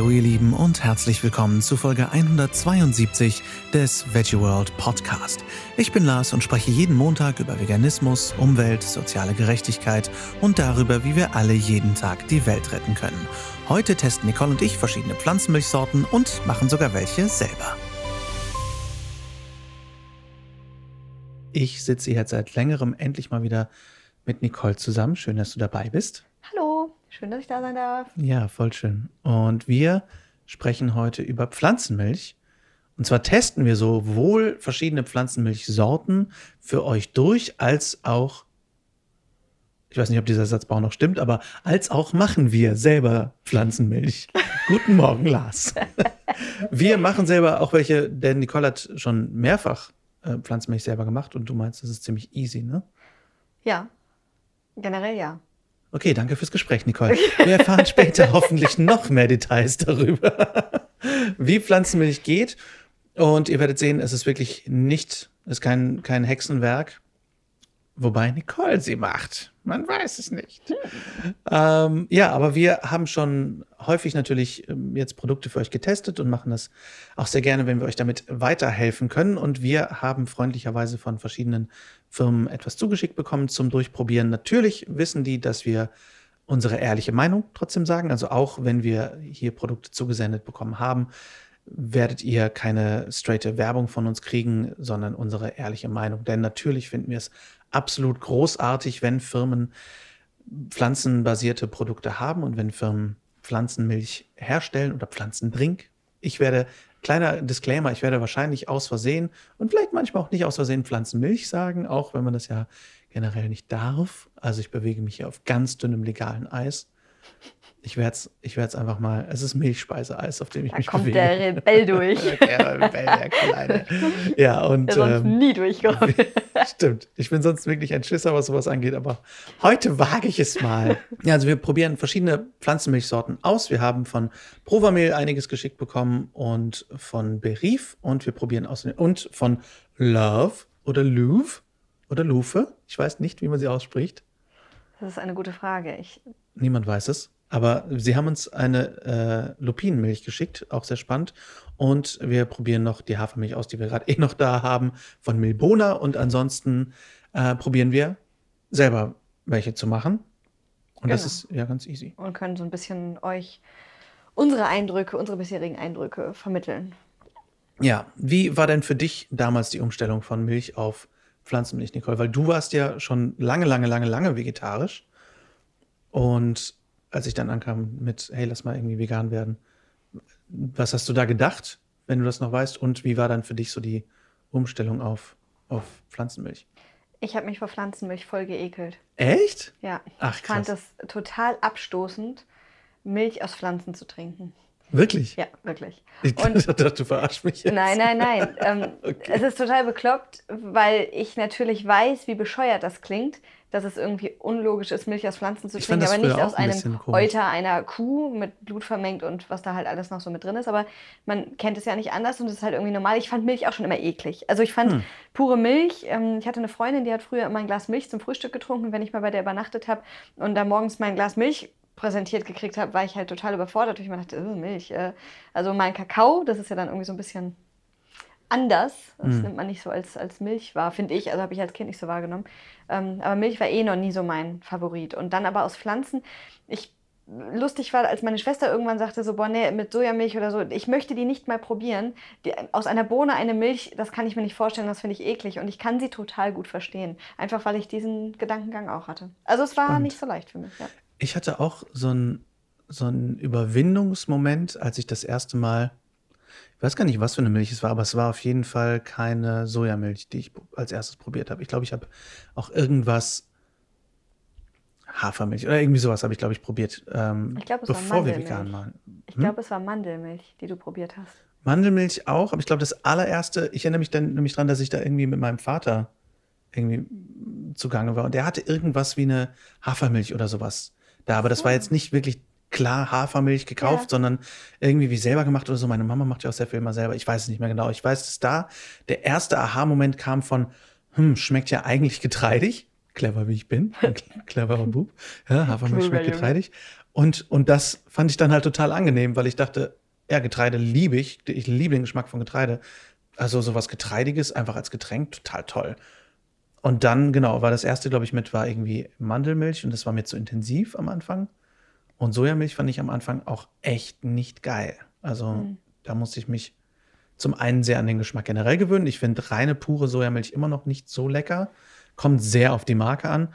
Hallo ihr Lieben und herzlich willkommen zu Folge 172 des Veggie World Podcast. Ich bin Lars und spreche jeden Montag über Veganismus, Umwelt, soziale Gerechtigkeit und darüber, wie wir alle jeden Tag die Welt retten können. Heute testen Nicole und ich verschiedene Pflanzenmilchsorten und machen sogar welche selber. Ich sitze hier seit längerem endlich mal wieder mit Nicole zusammen. Schön, dass du dabei bist. Hallo, schön, dass ich da sein darf. Ja, voll schön. Und wir sprechen heute über Pflanzenmilch. Und zwar testen wir sowohl verschiedene Pflanzenmilchsorten für euch durch, als auch, ich weiß nicht, ob dieser Satzbau noch stimmt, aber als auch machen wir selber Pflanzenmilch. Guten Morgen, Lars. wir machen selber auch welche, denn Nicole hat schon mehrfach äh, Pflanzenmilch selber gemacht und du meinst, das ist ziemlich easy, ne? Ja, generell ja. Okay, danke fürs Gespräch, Nicole. Wir erfahren später hoffentlich noch mehr Details darüber, wie Pflanzenmilch geht. Und ihr werdet sehen, es ist wirklich nicht, es ist kein, kein Hexenwerk. Wobei Nicole sie macht. Man weiß es nicht. Ähm, ja, aber wir haben schon häufig natürlich ähm, jetzt Produkte für euch getestet und machen das auch sehr gerne, wenn wir euch damit weiterhelfen können. Und wir haben freundlicherweise von verschiedenen Firmen etwas zugeschickt bekommen zum Durchprobieren. Natürlich wissen die, dass wir unsere ehrliche Meinung trotzdem sagen. Also auch wenn wir hier Produkte zugesendet bekommen haben, werdet ihr keine straighte Werbung von uns kriegen, sondern unsere ehrliche Meinung. Denn natürlich finden wir es absolut großartig, wenn Firmen pflanzenbasierte Produkte haben und wenn Firmen Pflanzenmilch herstellen oder Pflanzendrink. Ich werde, kleiner Disclaimer, ich werde wahrscheinlich aus Versehen und vielleicht manchmal auch nicht aus Versehen Pflanzenmilch sagen, auch wenn man das ja generell nicht darf. Also ich bewege mich hier auf ganz dünnem legalen Eis. Ich werde es ich werd's einfach mal, es ist Milchspeiseeis, auf dem ich Da mich kommt bewege. der Rebell durch. der Rebell, der Kleine. Ja, und Der sonst ähm, nie durchkommt. Stimmt. Ich bin sonst wirklich ein Schisser, was sowas angeht, aber heute wage ich es mal. Ja, also wir probieren verschiedene Pflanzenmilchsorten aus. Wir haben von Provamil einiges geschickt bekommen und von Berif und wir probieren aus und von Love oder Louvre oder Lufe. Ich weiß nicht, wie man sie ausspricht. Das ist eine gute Frage. Ich, Niemand weiß es. Aber sie haben uns eine äh, Lupinenmilch geschickt, auch sehr spannend. Und wir probieren noch die Hafermilch aus, die wir gerade eh noch da haben, von Milbona. Und ansonsten äh, probieren wir selber welche zu machen. Und das Genau. ist ja ganz easy. und können so ein bisschen euch unsere Eindrücke, unsere bisherigen Eindrücke vermitteln. Ja, wie war denn für dich damals die Umstellung von Milch auf Pflanzenmilch, Nicole? Weil du warst ja schon lange, lange, lange, lange vegetarisch. Und als ich dann ankam mit, hey, lass mal irgendwie vegan werden, was hast du da gedacht, wenn du das noch weißt? Und wie war dann für dich so die Umstellung auf, auf Pflanzenmilch? Ich habe mich vor Pflanzenmilch voll geekelt. Echt? Ja. Ach, ich fand das total abstoßend, Milch aus Pflanzen zu trinken. Wirklich? Ja, wirklich. Ich Und dachte, du verarschst mich jetzt. Nein, nein, nein. Ähm, Okay. Es ist total bekloppt, weil ich natürlich weiß, wie bescheuert das klingt, dass es irgendwie unlogisch ist, Milch aus Pflanzen zu Ich trinken, aber nicht aus ein einem. Euter einer Kuh mit Blut vermengt und was da halt alles noch so mit drin ist. Aber man kennt es ja nicht anders und es ist halt irgendwie normal. Ich fand Milch auch schon immer eklig. Also ich fand Hm. pure Milch. Ähm, ich hatte eine Freundin, die hat früher immer ein Glas Milch zum Frühstück getrunken, wenn ich mal bei der übernachtet habe und da morgens mein Glas Milch präsentiert gekriegt habe, war ich halt total überfordert. Ich mir dachte, äh, Milch. Äh. Also mein Kakao, das ist ja dann irgendwie so ein bisschen anders. Das Mhm. nimmt man nicht so als, als Milch wahr, finde ich. Also habe ich als Kind nicht so wahrgenommen. Ähm, aber Milch war eh noch nie so mein Favorit. Und dann aber aus Pflanzen. Ich lustig war, als meine Schwester irgendwann sagte, so, boah, nee, mit Sojamilch oder so, ich möchte die nicht mal probieren. Die, aus einer Bohne eine Milch, das kann ich mir nicht vorstellen, das finde ich eklig. Und ich kann sie total gut verstehen. Einfach, weil ich diesen Gedankengang auch hatte. Also es war Spannend. nicht so leicht für mich. Ja. Ich hatte auch so einen so einen Überwindungsmoment, als ich das erste Mal, ich weiß gar nicht, was für eine Milch es war, aber es war auf jeden Fall keine Sojamilch, die ich als erstes probiert habe. Ich glaube, ich habe auch irgendwas Hafermilch oder irgendwie sowas habe ich, glaube ich, probiert, ähm, Ich glaube, es war bevor wir Mandelmilch. vegan waren. Ich Hm? glaube, es war Mandelmilch, die du probiert hast. Mandelmilch auch, aber ich glaube, das allererste, ich erinnere mich dann nämlich dran, dass ich da irgendwie mit meinem Vater irgendwie zugange war und der hatte irgendwas wie eine Hafermilch oder sowas da, aber das war jetzt nicht wirklich klar Hafermilch gekauft, Ja. sondern irgendwie wie selber gemacht oder so. Meine Mama macht ja auch sehr viel immer selber. Ich weiß es nicht mehr genau. Ich weiß, dass da der erste Aha-Moment kam von, hm, schmeckt ja eigentlich getreidig. Clever wie ich bin. Ein cleverer Bub. Ja, Hafermilch schmeckt getreidig. Und, und das fand ich dann halt total angenehm, weil ich dachte, ja, Getreide liebe ich. Ich liebe den Geschmack von Getreide. Also sowas Getreidiges, einfach als Getränk, total toll. Und dann, genau, war das erste, glaube ich, mit, war irgendwie Mandelmilch und das war mir zu intensiv am Anfang. Und Sojamilch fand ich am Anfang auch echt nicht geil. Also mhm. da musste ich mich zum einen sehr an den Geschmack generell gewöhnen. Ich finde reine, pure Sojamilch immer noch nicht so lecker. Kommt sehr auf die Marke an.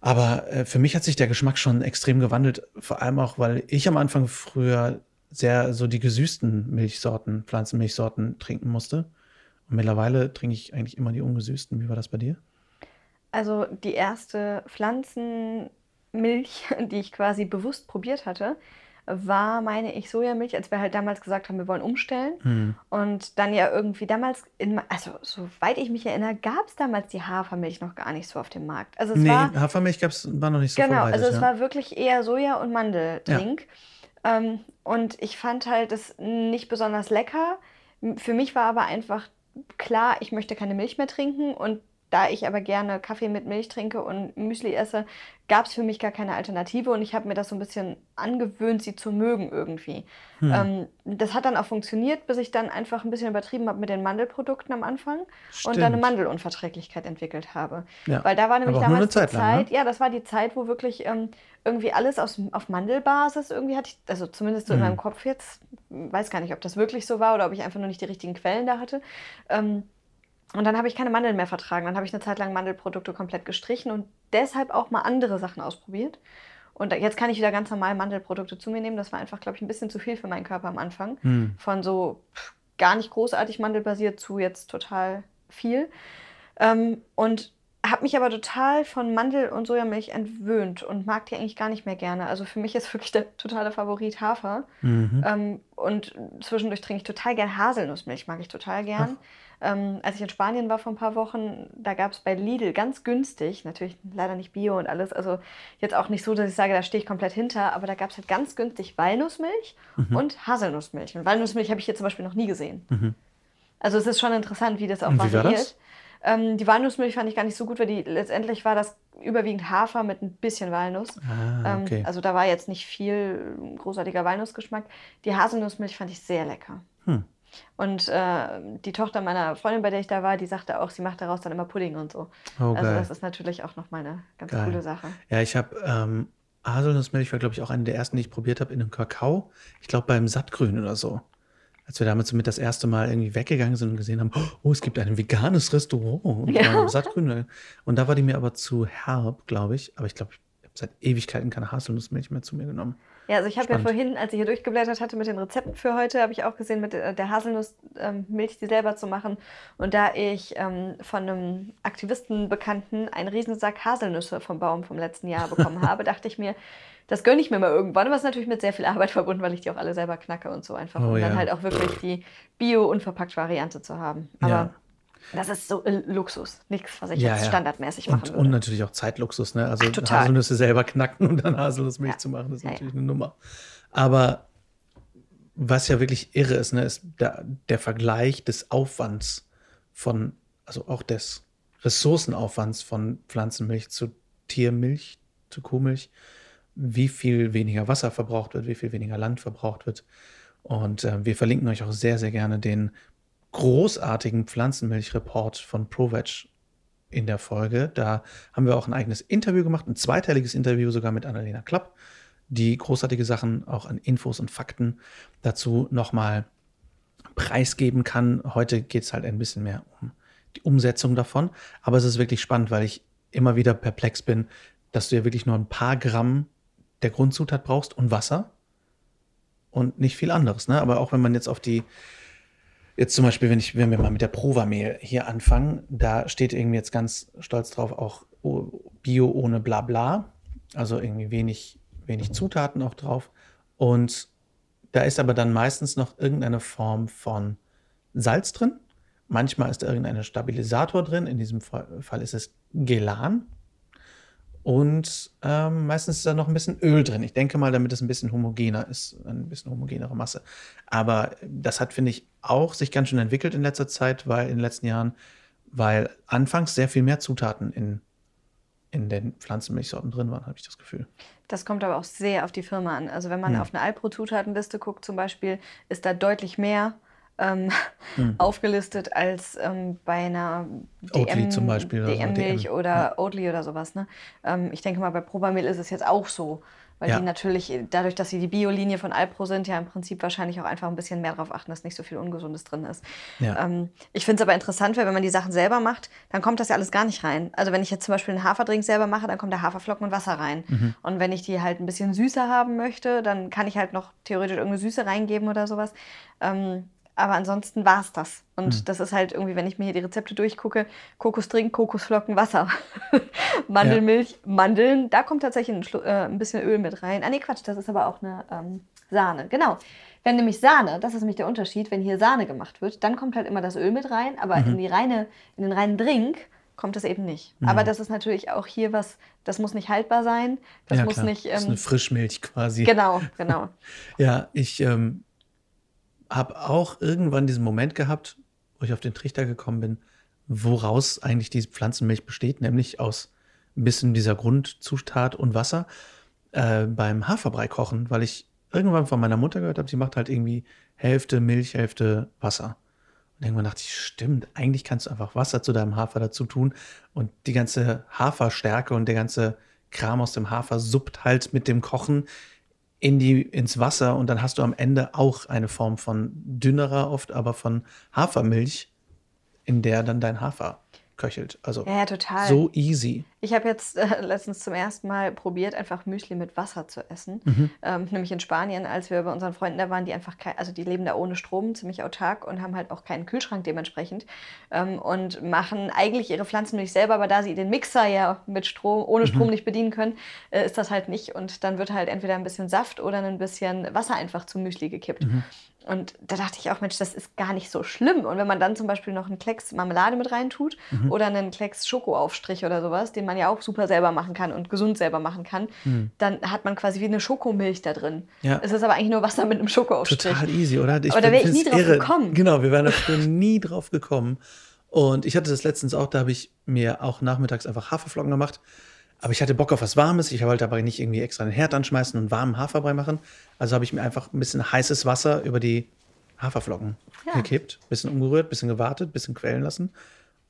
Aber äh, für mich hat sich der Geschmack schon extrem gewandelt. Vor allem auch, weil ich am Anfang früher sehr so die gesüßten Milchsorten, Pflanzenmilchsorten trinken musste. Und mittlerweile trinke ich eigentlich immer die ungesüßten. Wie war das bei dir? Also die erste Pflanzenmilch, die ich quasi bewusst probiert hatte, war, meine ich, Sojamilch, als wir halt damals gesagt haben, wir wollen umstellen. Mhm. Und dann ja irgendwie damals, in, also soweit ich mich erinnere, gab es damals die Hafermilch noch gar nicht so auf dem Markt. Also es nee, war, Hafermilch gab's, war noch nicht so Genau, also es ja. war wirklich eher Soja- und Mandeltrink. Ja. Ähm, und ich fand halt das nicht besonders lecker. Für mich war aber einfach klar, ich möchte keine Milch mehr trinken und da ich aber gerne Kaffee mit Milch trinke und Müsli esse, gab es für mich gar keine Alternative und ich habe mir das so ein bisschen angewöhnt, sie zu mögen irgendwie. Hm. Ähm, das hat dann auch funktioniert, bis ich dann einfach ein bisschen übertrieben habe mit den Mandelprodukten am Anfang Stimmt. und dann eine Mandelunverträglichkeit entwickelt habe. Ja. Weil da war nämlich damals die Zeit, lang, ne? ja, das war die Zeit, wo wirklich ähm, irgendwie alles aus, auf Mandelbasis irgendwie hatte ich, also zumindest so hm. in meinem Kopf jetzt, weiß gar nicht, ob das wirklich so war oder ob ich einfach nur nicht die richtigen Quellen da hatte. Ähm, und dann habe ich keine Mandeln mehr vertragen. Dann habe ich eine Zeit lang Mandelprodukte komplett gestrichen und deshalb auch mal andere Sachen ausprobiert. Und jetzt kann ich wieder ganz normal Mandelprodukte zu mir nehmen. Das war einfach, glaube ich, ein bisschen zu viel für meinen Körper am Anfang. Hm. Von so pff, gar nicht großartig mandelbasiert zu jetzt total viel. Ähm, und habe mich aber total von Mandel- und Sojamilch entwöhnt und mag die eigentlich gar nicht mehr gerne. Also für mich ist wirklich der totale Favorit Hafer. Mhm. Ähm, und zwischendurch trinke ich total gern Haselnussmilch, mag ich total gern. Ach. Ähm, als ich in Spanien war vor ein paar Wochen, da gab es bei Lidl ganz günstig, natürlich leider nicht Bio und alles, also jetzt auch nicht so, dass ich sage, da stehe ich komplett hinter, aber da gab es halt ganz günstig Walnussmilch mhm. und Haselnussmilch. Und Walnussmilch habe ich hier zum Beispiel noch nie gesehen. Mhm. Also es ist schon interessant, wie das auch und variiert. Das? Ähm, die Walnussmilch fand ich gar nicht so gut, weil die letztendlich war das überwiegend Hafer mit ein bisschen Walnuss. Ah, ähm, okay. ähm, also da war jetzt nicht viel großartiger Walnussgeschmack. Die Haselnussmilch fand ich sehr lecker. Hm. Und äh, die Tochter meiner Freundin, bei der ich da war, die sagte auch, sie macht daraus dann immer Pudding und so. Oh, also das ist natürlich auch nochmal eine ganz geil. coole Sache. Ja, ich habe ähm, Haselnussmilch war, glaube ich, auch eine der ersten, die ich probiert habe in einem Kakao. Ich glaube beim Sattgrün oder so. Als wir damit so mit das erste Mal irgendwie weggegangen sind und gesehen haben, oh, es gibt ein veganes Restaurant und ja. Sattgrün. Und da war die mir aber zu herb, glaube ich. Aber ich glaube, ich habe seit Ewigkeiten keine Haselnussmilch mehr zu mir genommen. Ja, also ich habe ja vorhin, als ich hier durchgeblättert hatte mit den Rezepten für heute, habe ich auch gesehen, mit der Haselnussmilch ähm, die selber zu machen. Und da ich ähm, von einem Aktivistenbekannten einen Riesensack Haselnüsse vom Baum vom letzten Jahr bekommen habe, dachte ich mir, das gönne ich mir mal irgendwann. Aber es ist natürlich mit sehr viel Arbeit verbunden, weil ich die auch alle selber knacke und so einfach. Oh, um ja. dann halt auch wirklich die Bio-Unverpackt-Variante zu haben. Aber ja. Das ist so äh, Luxus, nichts, was ich ja, jetzt standardmäßig ja. machen und, würde. Und natürlich auch Zeitluxus, ne? Also Ach, Haselnüsse selber knacken und dann Haselnussmilch ja. zu machen, das ist natürlich eine Nummer. Aber was ja wirklich irre ist, ne, ist der, der Vergleich des Aufwands von, also auch des Ressourcenaufwands von Pflanzenmilch zu Tiermilch, zu Kuhmilch, wie viel weniger Wasser verbraucht wird, wie viel weniger Land verbraucht wird. Und äh, wir verlinken euch auch sehr, sehr gerne den großartigen Pflanzenmilchreport von ProVeg in der Folge. Da haben wir auch ein eigenes Interview gemacht, ein zweiteiliges Interview sogar mit Annalena Klapp, die großartige Sachen auch an Infos und Fakten dazu nochmal preisgeben kann. Heute geht es halt ein bisschen mehr um die Umsetzung davon. Aber es ist wirklich spannend, weil ich immer wieder perplex bin, dass du ja wirklich nur ein paar Gramm der Grundzutat brauchst und Wasser und nicht viel anderes. Ne? Aber auch wenn man jetzt auf die Jetzt zum Beispiel, wenn, ich, wenn wir mal mit der Prova-Mehl hier anfangen, da steht irgendwie jetzt ganz stolz drauf auch Bio ohne Blabla. Also irgendwie wenig, wenig Zutaten auch drauf. Und da ist aber dann meistens noch irgendeine Form von Salz drin. Manchmal ist da irgendein Stabilisator drin. In diesem Fall ist es Gelan. Und ähm, meistens ist da noch ein bisschen Öl drin. Ich denke mal, damit es ein bisschen homogener ist, ein bisschen homogenere Masse. Aber das hat, finde ich, auch sich ganz schön entwickelt in letzter Zeit, weil in den letzten Jahren, weil anfangs sehr viel mehr Zutaten in in den Pflanzenmilchsorten drin waren, habe ich das Gefühl. Das kommt aber auch sehr auf die Firma an. Also wenn man Hm. auf eine Alpro-Zutatenliste guckt zum Beispiel, ist da deutlich mehr ähm, Hm. aufgelistet als ähm, bei einer Oatly zum Beispiel DM-Milch DM, oder ja. Oatly oder sowas. Ne? Ähm, ich denke mal, bei Probamil ist es jetzt auch so. Weil Ja. die natürlich, dadurch, dass sie die Biolinie von Alpro sind, ja im Prinzip wahrscheinlich auch einfach ein bisschen mehr darauf achten, dass nicht so viel Ungesundes drin ist. Ja. Ähm, ich finde es aber interessant, weil wenn man die Sachen selber macht, dann kommt das ja alles gar nicht rein. Also wenn ich jetzt zum Beispiel einen Haferdrink selber mache, dann kommt da Haferflocken und Wasser rein. Mhm. Und wenn ich die halt ein bisschen süßer haben möchte, dann kann ich halt noch theoretisch irgendeine Süße reingeben oder sowas. Ähm, aber ansonsten war es das. Und Mhm. das ist halt irgendwie, wenn ich mir hier die Rezepte durchgucke, Kokosdrink, Kokosflocken, Wasser. Mandelmilch, Mandeln, da kommt tatsächlich ein, äh, ein bisschen Öl mit rein. Ah nee, Quatsch, das ist aber auch eine ähm, Sahne. Genau. Wenn nämlich Sahne, das ist nämlich der Unterschied, wenn hier Sahne gemacht wird, dann kommt halt immer das Öl mit rein, aber Mhm. in, die reine, in den reinen Drink kommt das eben nicht. Mhm. Aber das ist natürlich auch hier was, das muss nicht haltbar sein, das ja, muss klar. nicht... das ist Ähm, eine Frischmilch quasi. genau, genau. Ja, ich ähm, habe auch irgendwann diesen Moment gehabt, wo ich auf den Trichter gekommen bin, woraus eigentlich diese Pflanzenmilch besteht, nämlich aus ein bisschen dieser Grundzutat und Wasser äh, beim Haferbrei kochen, weil ich irgendwann von meiner Mutter gehört habe, sie macht halt irgendwie Hälfte Milch, Hälfte Wasser. Und irgendwann dachte ich, stimmt, eigentlich kannst du einfach Wasser zu deinem Hafer dazu tun und die ganze Haferstärke und der ganze Kram aus dem Hafer suppt halt mit dem Kochen in die, ins Wasser und dann hast du am Ende auch eine Form von dünnerer oft, aber von Hafermilch, in der dann dein Hafer köchelt. Also Ja, ja, total. so easy. Ich habe jetzt äh, letztens zum ersten Mal probiert, einfach Müsli mit Wasser zu essen. Mhm. Ähm, nämlich in Spanien, als wir bei unseren Freunden da waren, die einfach kein, also die leben da ohne Strom, ziemlich autark und haben halt auch keinen Kühlschrank dementsprechend. Ähm, und machen eigentlich ihre Pflanzenmilch selber, aber da sie den Mixer ja mit Strom, ohne Mhm. Strom nicht bedienen können, äh, ist das halt nicht. Und dann wird halt entweder ein bisschen Saft oder ein bisschen Wasser einfach zum Müsli gekippt. Mhm. Und da dachte ich auch, Mensch, das ist gar nicht so schlimm. Und wenn man dann zum Beispiel noch einen Klecks Marmelade mit reintut Mhm. oder einen Klecks Schokoaufstrich oder sowas, den man ja auch super selber machen kann und gesund selber machen kann, dann hat man quasi wie eine Schokomilch da drin. Mhm. Ja. Es ist aber eigentlich nur Wasser mit einem Schokoaufstrich. Total easy, oder? Aber da wär ich nie drauf gekommen. Genau, wir wären da früher nie drauf gekommen. Und ich hatte das letztens auch, da habe ich mir auch nachmittags einfach Haferflocken gemacht. Aber ich hatte Bock auf was Warmes. Ich wollte aber nicht irgendwie extra den Herd anschmeißen und warmen Haferbrei machen. Also habe ich mir einfach ein bisschen heißes Wasser über die Haferflocken Ja. gekippt, bisschen umgerührt, bisschen gewartet, bisschen quellen lassen.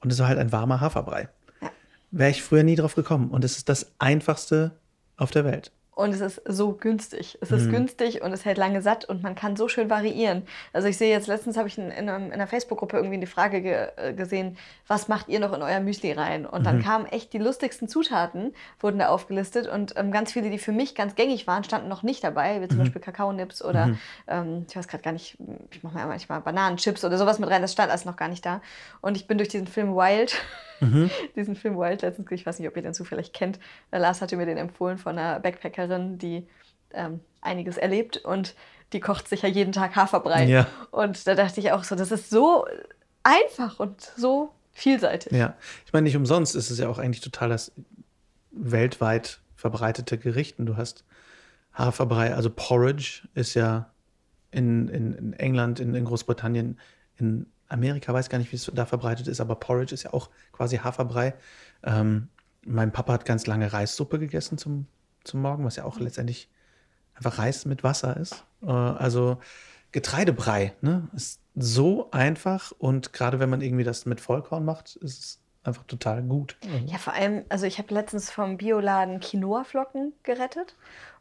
Und es war halt ein warmer Haferbrei. Ja. Wäre ich früher nie drauf gekommen. Und es ist das einfachste auf der Welt. Und es ist so günstig. Es Mhm. ist günstig und es hält lange satt und man kann so schön variieren. Also ich sehe jetzt, letztens habe ich in, in, in einer Facebook-Gruppe irgendwie die Frage ge, äh, gesehen, was macht ihr noch in euer Müsli rein? Und Mhm. dann kamen echt die lustigsten Zutaten, wurden da aufgelistet und ähm, ganz viele, die für mich ganz gängig waren, standen noch nicht dabei, wie zum Mhm. Beispiel Kakaonips oder ähm, ich weiß gerade gar nicht, ich mache mir manchmal Bananenchips oder sowas mit rein, das stand alles noch gar nicht da. Und ich bin durch diesen Film Wild, Mhm. diesen Film Wild letztens, ich weiß nicht, ob ihr den zufällig kennt. Äh, Lars hatte mir den empfohlen von einer Backpackerin, die ähm, einiges erlebt und die kocht sich ja jeden Tag Haferbrei. Ja. Und da dachte ich auch so, das ist so einfach und so vielseitig. Ja, ich meine, nicht umsonst ist es ja auch eigentlich total das weltweit verbreitete Gericht. Und du hast Haferbrei, also Porridge ist ja in, in, in England, in, in Großbritannien, in Amerika, weiß gar nicht, wie es da verbreitet ist, aber Porridge ist ja auch quasi Haferbrei. Ähm, mein Papa hat ganz lange Reissuppe gegessen zum, zum Morgen, was ja auch letztendlich einfach Reis mit Wasser ist. Äh, also Getreidebrei, ne? Ist so einfach und gerade wenn man irgendwie das mit Vollkorn macht, ist es einfach total gut. Ja, vor allem, also ich habe letztens vom Bioladen Quinoa-Flocken gerettet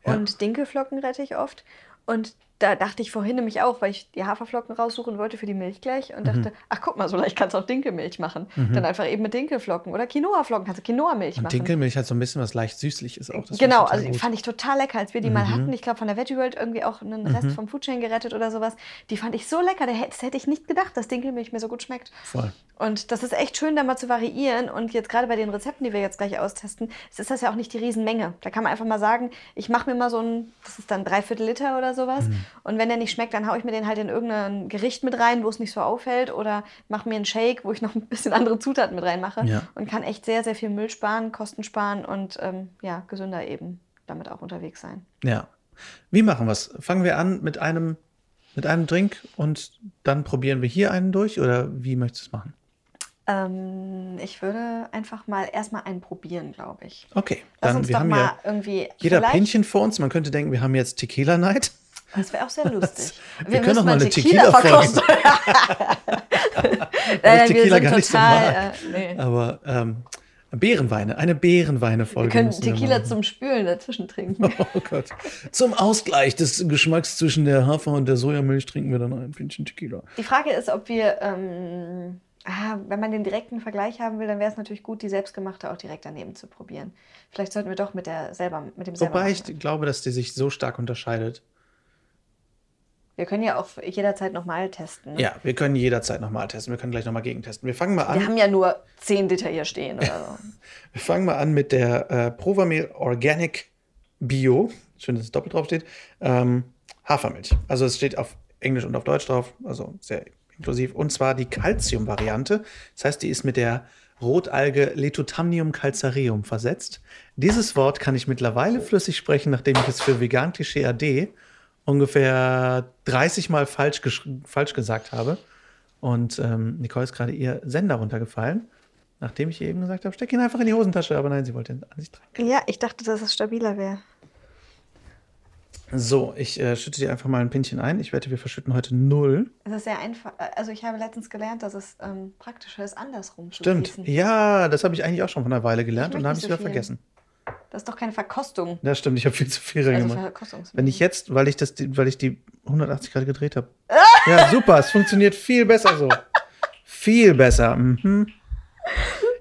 Ja. und Dinkelflocken rette ich oft. Und da dachte ich vorhin nämlich auch, weil ich die Haferflocken raussuchen wollte für die Milch gleich und dachte, ach guck mal, so leicht kannst du auch Dinkelmilch machen. Dann einfach eben mit Dinkelflocken oder Quinoa-Flocken kannst du Quinoa-Milch machen. Dinkelmilch hat so ein bisschen was leicht süßliches auch. das genau, finde ich also die gut. fand ich total lecker, als wir die mal hatten. Ich glaube, von der Veggie World irgendwie auch einen Rest vom Foodchain gerettet oder sowas. Die fand ich so lecker, das hätte ich nicht gedacht, dass Dinkelmilch mir so gut schmeckt. Voll. Und das ist echt schön, da mal zu variieren. Und jetzt gerade bei den Rezepten, die wir jetzt gleich austesten, es ist das ja auch nicht die Riesenmenge. Da kann man einfach mal sagen, ich mache mir mal so ein, das ist dann dreiviertel Liter oder sowas. Und wenn der nicht schmeckt, dann haue ich mir den halt in irgendein Gericht mit rein, wo es nicht so auffällt. Oder mache mir einen Shake, wo ich noch ein bisschen andere Zutaten mit reinmache. Ja. Und kann echt sehr, sehr viel Müll sparen, Kosten sparen und ähm, ja, gesünder eben damit auch unterwegs sein. Ja. Wie machen wir es? Fangen wir an mit einem, mit einem Drink und dann probieren wir hier einen durch oder wie möchtest du es machen? Ähm, ich würde einfach mal erstmal einen probieren, glaube ich. Okay, Lass dann uns wir haben mal ja irgendwie. jeder Pinchen vor uns. Man könnte denken, wir haben jetzt Tequila Night. Das wäre auch sehr lustig. Wir können müssen doch mal eine verkosten. Weil Nein, ich wir Tequila gar nicht so mag. äh, nee. Aber ähm, Beerenweine, eine Beerenweine-Folge. Wir können Tequila machen. zum Spülen dazwischen trinken. Oh Gott. Zum Ausgleich des Geschmacks zwischen der Hafer- und der Sojamilch trinken wir dann ein Pinchen Tequila. Die Frage ist, ob wir, ähm, ah, wenn man den direkten Vergleich haben will, dann wäre es natürlich gut, die selbstgemachte auch direkt daneben zu probieren. Vielleicht sollten wir doch mit der selber, mit dem selber. Wobei ich glaube, dass die sich so stark unterscheidet. Wir können ja auch jederzeit nochmal testen. Ne? Ja, wir können jederzeit nochmal testen. Wir können gleich nochmal gegentesten. Wir fangen mal an. Wir haben ja nur 10 Liter hier stehen oder so. Wir fangen mal an mit der äh, Provamil Organic Bio. Schön, dass es doppelt drauf steht. Ähm, Hafermilch. Also es steht auf Englisch und auf Deutsch drauf, also sehr inklusiv. Und zwar die Calcium-Variante. Das heißt, die ist mit der Rotalge Letotamnium calcareum versetzt. Dieses Wort kann ich mittlerweile flüssig sprechen, nachdem ich es für Vegan Klischee AD ungefähr 30 Mal falsch, falsch gesagt habe. Und ähm, Nicole ist gerade ihr Sender runtergefallen. Nachdem ich ihr eben gesagt habe, steck ihn einfach in die Hosentasche, aber nein, sie wollte ihn an sich tragen. ja, ich dachte, dass es stabiler wäre. So, ich äh, schütte dir einfach mal ein Pinchen ein. Ich wette, wir verschütten heute null. Es ist sehr einfach. Also ich habe letztens gelernt, dass es ähm, praktischer ist, andersrum zu Stimmt. Ja, das habe ich eigentlich auch schon vor einer Weile gelernt und dann habe ich es so wieder viel. vergessen. Das ist doch keine Verkostung. Ja, stimmt, ich habe viel zu viel Also reingemacht. Verkostungsmittel. Wenn ich jetzt, weil ich das, weil ich die 180 Grad gedreht habe. ja, super, es funktioniert viel besser so. viel besser. Mhm.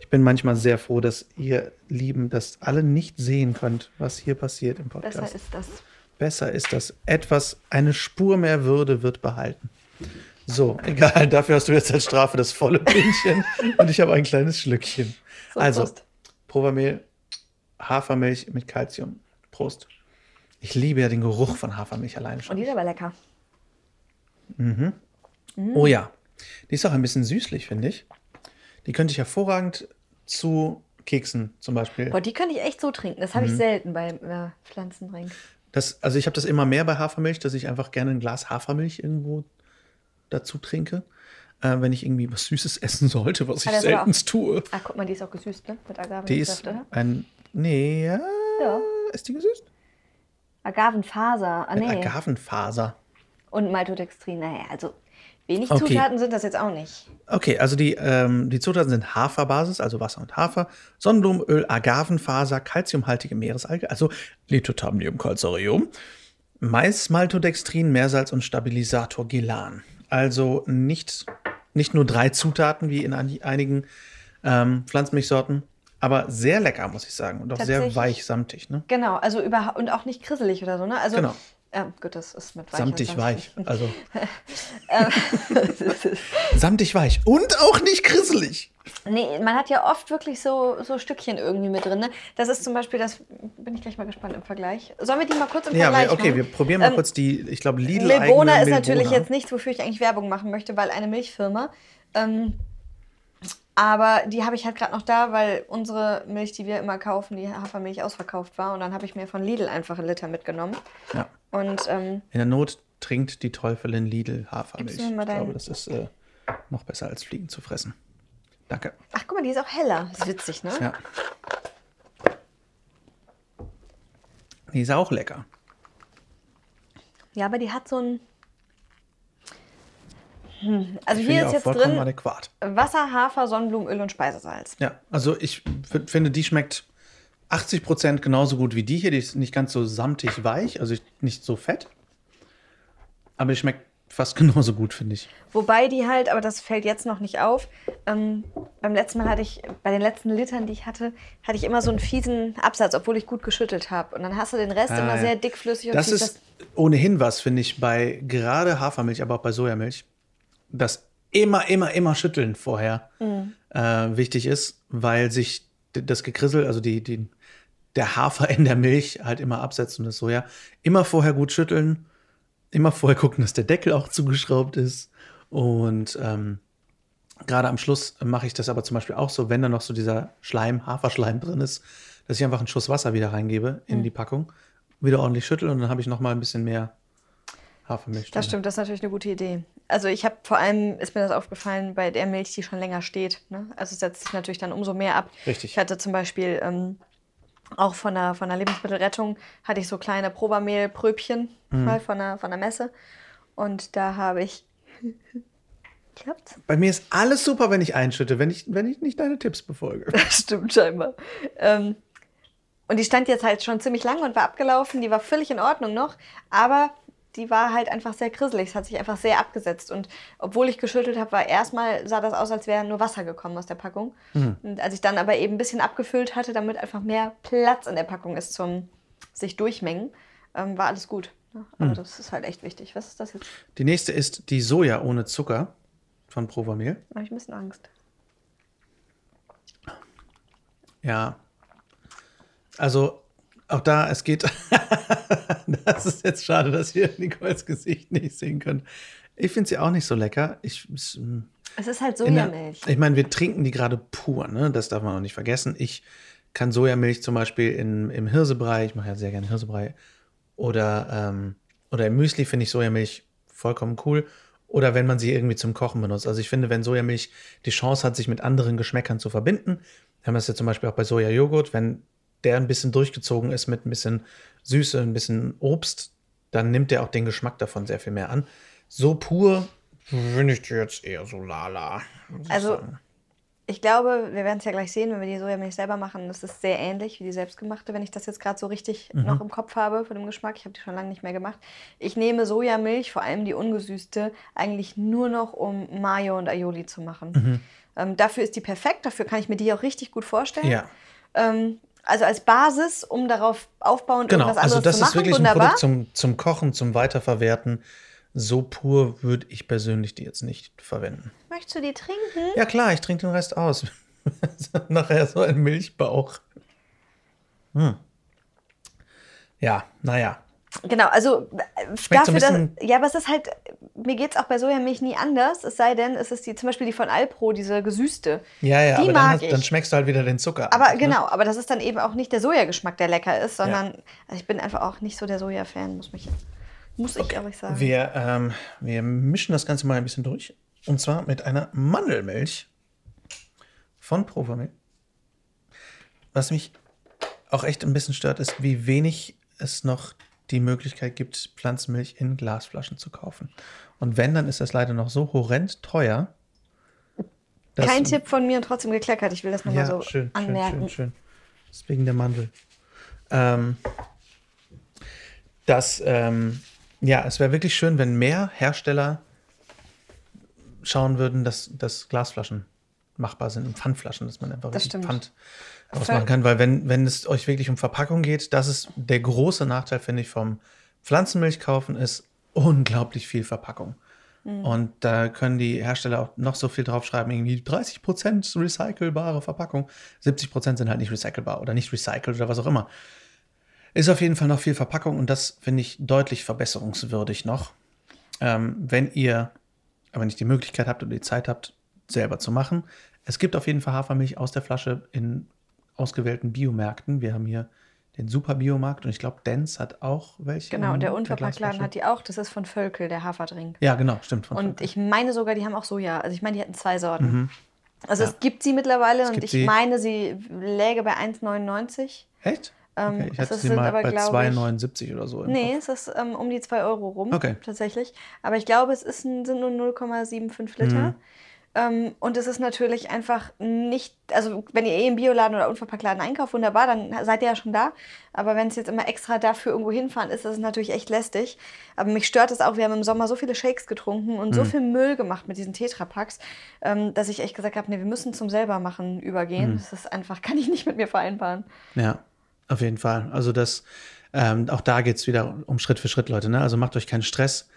Ich bin manchmal sehr froh, dass ihr Lieben das alle nicht sehen könnt, was hier passiert im Podcast. Besser ist das. Besser ist das. Etwas, eine Spur mehr Würde wird behalten. So, egal, dafür hast du jetzt als Strafe das volle Pinchen und ich habe ein kleines Schlückchen. So, also, Prost. Provamil, Hafermilch mit Calcium. Prost. Ich liebe ja den Geruch von Hafermilch alleine Und schon. die ist aber lecker. Oh ja, die ist auch ein bisschen süßlich, finde ich. Die könnte ich hervorragend zu Keksen zum Beispiel. Boah, die könnte ich echt so trinken. Das habe Mhm. ich selten beim äh, Pflanzendrink. Das, also ich habe das immer mehr bei Hafermilch, dass ich einfach gerne ein Glas Hafermilch irgendwo dazu trinke, äh, wenn ich irgendwie was Süßes essen sollte, was ich Ah, seltenst tue. Ah, guck mal, die ist auch gesüßt, ne? Mit Agavensaft, Die ist oder? ein, nee, ja, Ja. ist die gesüßt? Agavenfaser. Ah, nee. Agavenfaser. Und Maltodextrin. Naja, also wenig Okay. Zutaten sind das jetzt auch nicht. Okay, also die, ähm, die Zutaten sind Haferbasis, also Wasser und Hafer, Sonnenblumenöl, Agavenfaser, calciumhaltige Meeresalge, also Lithothamnium calcareum, Mais, Maltodextrin, Meersalz und Stabilisator Gelan. Also nicht, nicht nur drei Zutaten wie in ein- einigen ähm, Pflanzenmilchsorten, aber sehr lecker, muss ich sagen. Und auch sehr weich, samtig. Ne? Genau, also überhaupt und auch nicht krisselig oder so, ne? Also, Genau. Ja, gut, das ist mit weich Samtig weich. Also Ähm, samtig weich. Und auch nicht grisselig. nee, man hat ja oft wirklich so, so Stückchen irgendwie mit drin. Ne? Das ist zum Beispiel, das bin ich gleich mal gespannt im Vergleich. Sollen wir die mal kurz im Ja, Vergleich wir, okay, machen? wir probieren mal Ähm, kurz die, ich glaube, Lidl Milbona ist natürlich jetzt nichts, wofür ich eigentlich Werbung machen möchte, weil eine Milchfirma. Ähm, aber die habe ich halt gerade noch da, weil unsere Milch, die wir immer kaufen, die Hafermilch ausverkauft war. Und dann habe ich mir von Lidl einfach einen Liter mitgenommen. Ja. Und ähm, In der Not trinkt die Teufelin Lidl Hafermilch. Ich glaube, das ist äh, noch besser als Fliegen zu fressen. Danke. ach, guck mal, die ist auch heller. Ist witzig, ne? Ja. Die ist auch lecker. Ja, aber die hat so ein. Also Ich hier ist jetzt drin adäquat. Wasser, Hafer, Sonnenblumenöl und Speisesalz. Ja, also ich finde, die schmeckt 80 Prozent genauso gut wie die hier. Die ist nicht ganz so samtig weich, also nicht so fett. Aber die schmeckt fast genauso gut, finde ich. Wobei die halt, aber das fällt jetzt noch nicht auf. Ähm, beim letzten Mal hatte ich, bei den letzten Litern, die ich hatte, hatte ich immer so einen fiesen Absatz, obwohl ich gut geschüttelt habe. Und dann hast du den Rest Ah, immer ja. sehr dickflüssig und Das ist ohnehin was, finde ich, bei gerade Hafermilch, aber auch bei Sojamilch, das immer, immer, immer schütteln vorher Mhm. äh, wichtig ist, weil sich das Gekrissel, also die, die, der Hafer in der Milch halt immer absetzt und das Soja. Immer vorher gut schütteln, immer vorher gucken, dass der Deckel auch zugeschraubt ist. Und ähm, gerade am Schluss mache ich das aber zum Beispiel auch so, wenn da noch so dieser Schleim, Haferschleim drin ist, dass ich einfach einen Schuss Wasser wieder reingebe Mhm. in die Packung, wieder ordentlich schüttel und dann habe ich noch mal ein bisschen mehr Hafermilch. Das drin. stimmt, das ist natürlich eine gute Idee. Also ich habe vor allem, ist mir das aufgefallen, bei der Milch, die schon länger steht. Ne? Also setzt sich natürlich dann umso mehr ab. Richtig. Ich hatte zum Beispiel ähm, auch von der, von der Lebensmittelrettung, hatte ich so kleine Probamehlpröbchen Mhm. mal von der, von der Messe. Und da habe ich... Klappt's? Bei mir ist alles super, wenn ich einschütte, wenn ich, wenn ich nicht deine Tipps befolge. Das stimmt scheinbar. Ähm, und die stand jetzt halt schon ziemlich lange und war abgelaufen. Die war völlig in Ordnung noch, aber die war halt einfach sehr grisselig. Es hat sich einfach sehr abgesetzt. Und obwohl ich geschüttelt habe, war erstmal sah das aus, als wäre nur Wasser gekommen aus der Packung. Und als ich dann aber eben ein bisschen abgefüllt hatte, damit einfach mehr Platz in der Packung ist zum sich durchmengen, ähm, war alles gut. Aber das ist halt echt wichtig. Was ist das jetzt? Die nächste ist die Soja ohne Zucker von Provamil. Da habe ich ein bisschen Angst. Ja. Also auch da, es geht. das ist jetzt schade, dass ihr Nicoles Gesicht nicht sehen könnt. Ich finde sie auch nicht so lecker. Ich, es, mm, Es ist halt in der- Sojamilch. ich meine, wir trinken die gerade pur, ne? Das darf man auch nicht vergessen. Ich kann Sojamilch zum Beispiel in, im Hirsebrei, ich mache ja sehr gerne Hirsebrei, oder, ähm, oder im Müsli finde ich Sojamilch vollkommen cool. Oder wenn man sie irgendwie zum Kochen benutzt. Also ich finde, wenn Sojamilch die Chance hat, sich mit anderen Geschmäckern zu verbinden, haben wir es ja zum Beispiel auch bei Sojajoghurt, wenn der ein bisschen durchgezogen ist mit ein bisschen Süße, ein bisschen Obst, dann nimmt der auch den Geschmack davon sehr viel mehr an. So pur finde ich die jetzt eher so lala. Also. Ich glaube, wir werden es ja gleich sehen, wenn wir die Sojamilch selber machen. Das ist sehr ähnlich wie die selbstgemachte, wenn ich das jetzt gerade so richtig Mhm. noch im Kopf habe von dem Geschmack. Ich habe die schon lange nicht mehr gemacht. Ich nehme Sojamilch, vor allem die ungesüßte, eigentlich nur noch, um Mayo und Aioli zu machen. Mhm. Ähm, dafür ist die perfekt. Dafür kann ich mir die auch richtig gut vorstellen. Ja, Ähm, also als Basis, um darauf aufbauend genau. irgendwas anderes Also das zu ist machen. wirklich ein Wunderbar. Produkt zum, zum Kochen, zum Weiterverwerten. So pur würde ich persönlich die jetzt nicht verwenden. Möchtest du die trinken? Ja klar, ich trinke den Rest aus. Nachher so ein Milchbauch. Hm. Ja, naja. Genau, also äh, Schmeckt so dafür, ein dass, ja, aber es ist halt, mir geht es auch bei Sojamilch nie anders, es sei denn, es ist die, zum Beispiel die von Alpro, diese gesüßte. Ja, ja, Die aber mag dann, hast, ich. dann schmeckst du halt wieder den Zucker. Aber einfach, ne? genau, aber das ist dann eben auch nicht der Sojageschmack, der lecker ist, sondern also ich bin einfach auch nicht so der Soja-Fan, muss, mich, muss ich ehrlich sagen. Wir, ähm, wir mischen das Ganze mal ein bisschen durch. Und zwar mit einer Mandelmilch von Provamil. Was mich auch echt ein bisschen stört, ist, wie wenig es noch die Möglichkeit gibt, Pflanzenmilch in Glasflaschen zu kaufen. Und wenn, dann ist das leider noch so horrend teuer. dass- Kein Tipp von mir und trotzdem gekleckert, ich will das nochmal Ja, so schön, schön, anmerken. schön, schön. Deswegen der Mandel. Ähm, das, ähm, ja, es wäre wirklich schön, wenn mehr Hersteller schauen würden, dass, dass Glasflaschen machbar sind und Pfandflaschen, dass man einfach Das. Pfand Voll. ausmachen kann. Weil wenn, wenn es euch wirklich um Verpackung geht, das ist der große Nachteil, finde ich, vom Pflanzenmilch kaufen, ist unglaublich viel Verpackung. Mhm. Und da können die Hersteller auch noch so viel draufschreiben, irgendwie 30% recycelbare Verpackung. 70% sind halt nicht recycelbar oder nicht recycelt oder was auch immer. Ist auf jeden Fall noch viel Verpackung und das finde ich deutlich verbesserungswürdig noch. Ähm, wenn ihr aber nicht die Möglichkeit habt oder die Zeit habt, selber zu machen. Es gibt auf jeden Fall Hafermilch aus der Flasche in ausgewählten Biomärkten. Wir haben hier den Super Biomarkt und ich glaube, Dens hat auch welche. Genau, in der Unverpacktladen hat die auch, das ist von Völkel, der Haferdrink. Ja, genau, stimmt. Und Völkel. ich meine sogar, die haben auch Soja. Also ich meine, die hatten zwei Sorten. Also Ja. es gibt sie mittlerweile und gibt ich sie. meine, sie läge bei 1,99. Echt? Ähm, Okay, ich hatte sie mal aber, bei glaub ich- 2,79 oder so. Nee, Kopf. es ist ähm, um die 2 Euro rum, Okay. tatsächlich. Aber ich glaube, es ist, sind nur 0,75 Liter. Mhm. Ähm, und es ist natürlich einfach nicht, also wenn ihr eh im Bioladen oder Unverpacktladen einkauft, wunderbar, dann seid ihr ja schon da. Aber wenn es jetzt immer extra dafür irgendwo hinfahren ist, ist es natürlich echt lästig. Aber mich stört es auch, wir haben im Sommer so viele Shakes getrunken und so Mhm. viel Müll gemacht mit diesen Tetrapacks, ähm, dass ich echt gesagt habe, nee, wir müssen zum selbermachen übergehen. Mhm. Das ist einfach, kann ich nicht mit mir vereinbaren. Ja, auf jeden Fall. Also das, ähm, auch da geht es wieder um Schritt für Schritt, Leute. Ne? Also macht euch keinen Stress.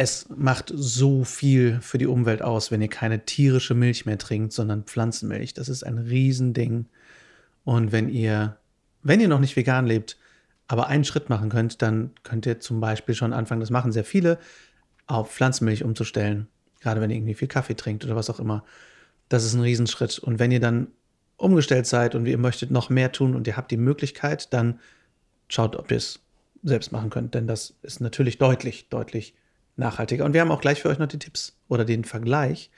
Es macht so viel für die Umwelt aus, wenn ihr keine tierische Milch mehr trinkt, sondern Pflanzenmilch. Das ist ein Riesending. Und wenn ihr, wenn ihr noch nicht vegan lebt, aber einen Schritt machen könnt, dann könnt ihr zum Beispiel schon anfangen, das machen sehr viele, auf Pflanzenmilch umzustellen. Gerade wenn ihr irgendwie viel Kaffee trinkt oder was auch immer. Das ist ein Riesenschritt. Und wenn ihr dann umgestellt seid und ihr möchtet noch mehr tun und ihr habt die Möglichkeit, dann schaut, ob ihr es selbst machen könnt. Denn das ist natürlich deutlich, deutlich nachhaltiger. Und wir haben auch gleich für euch noch die Tipps oder den Vergleich,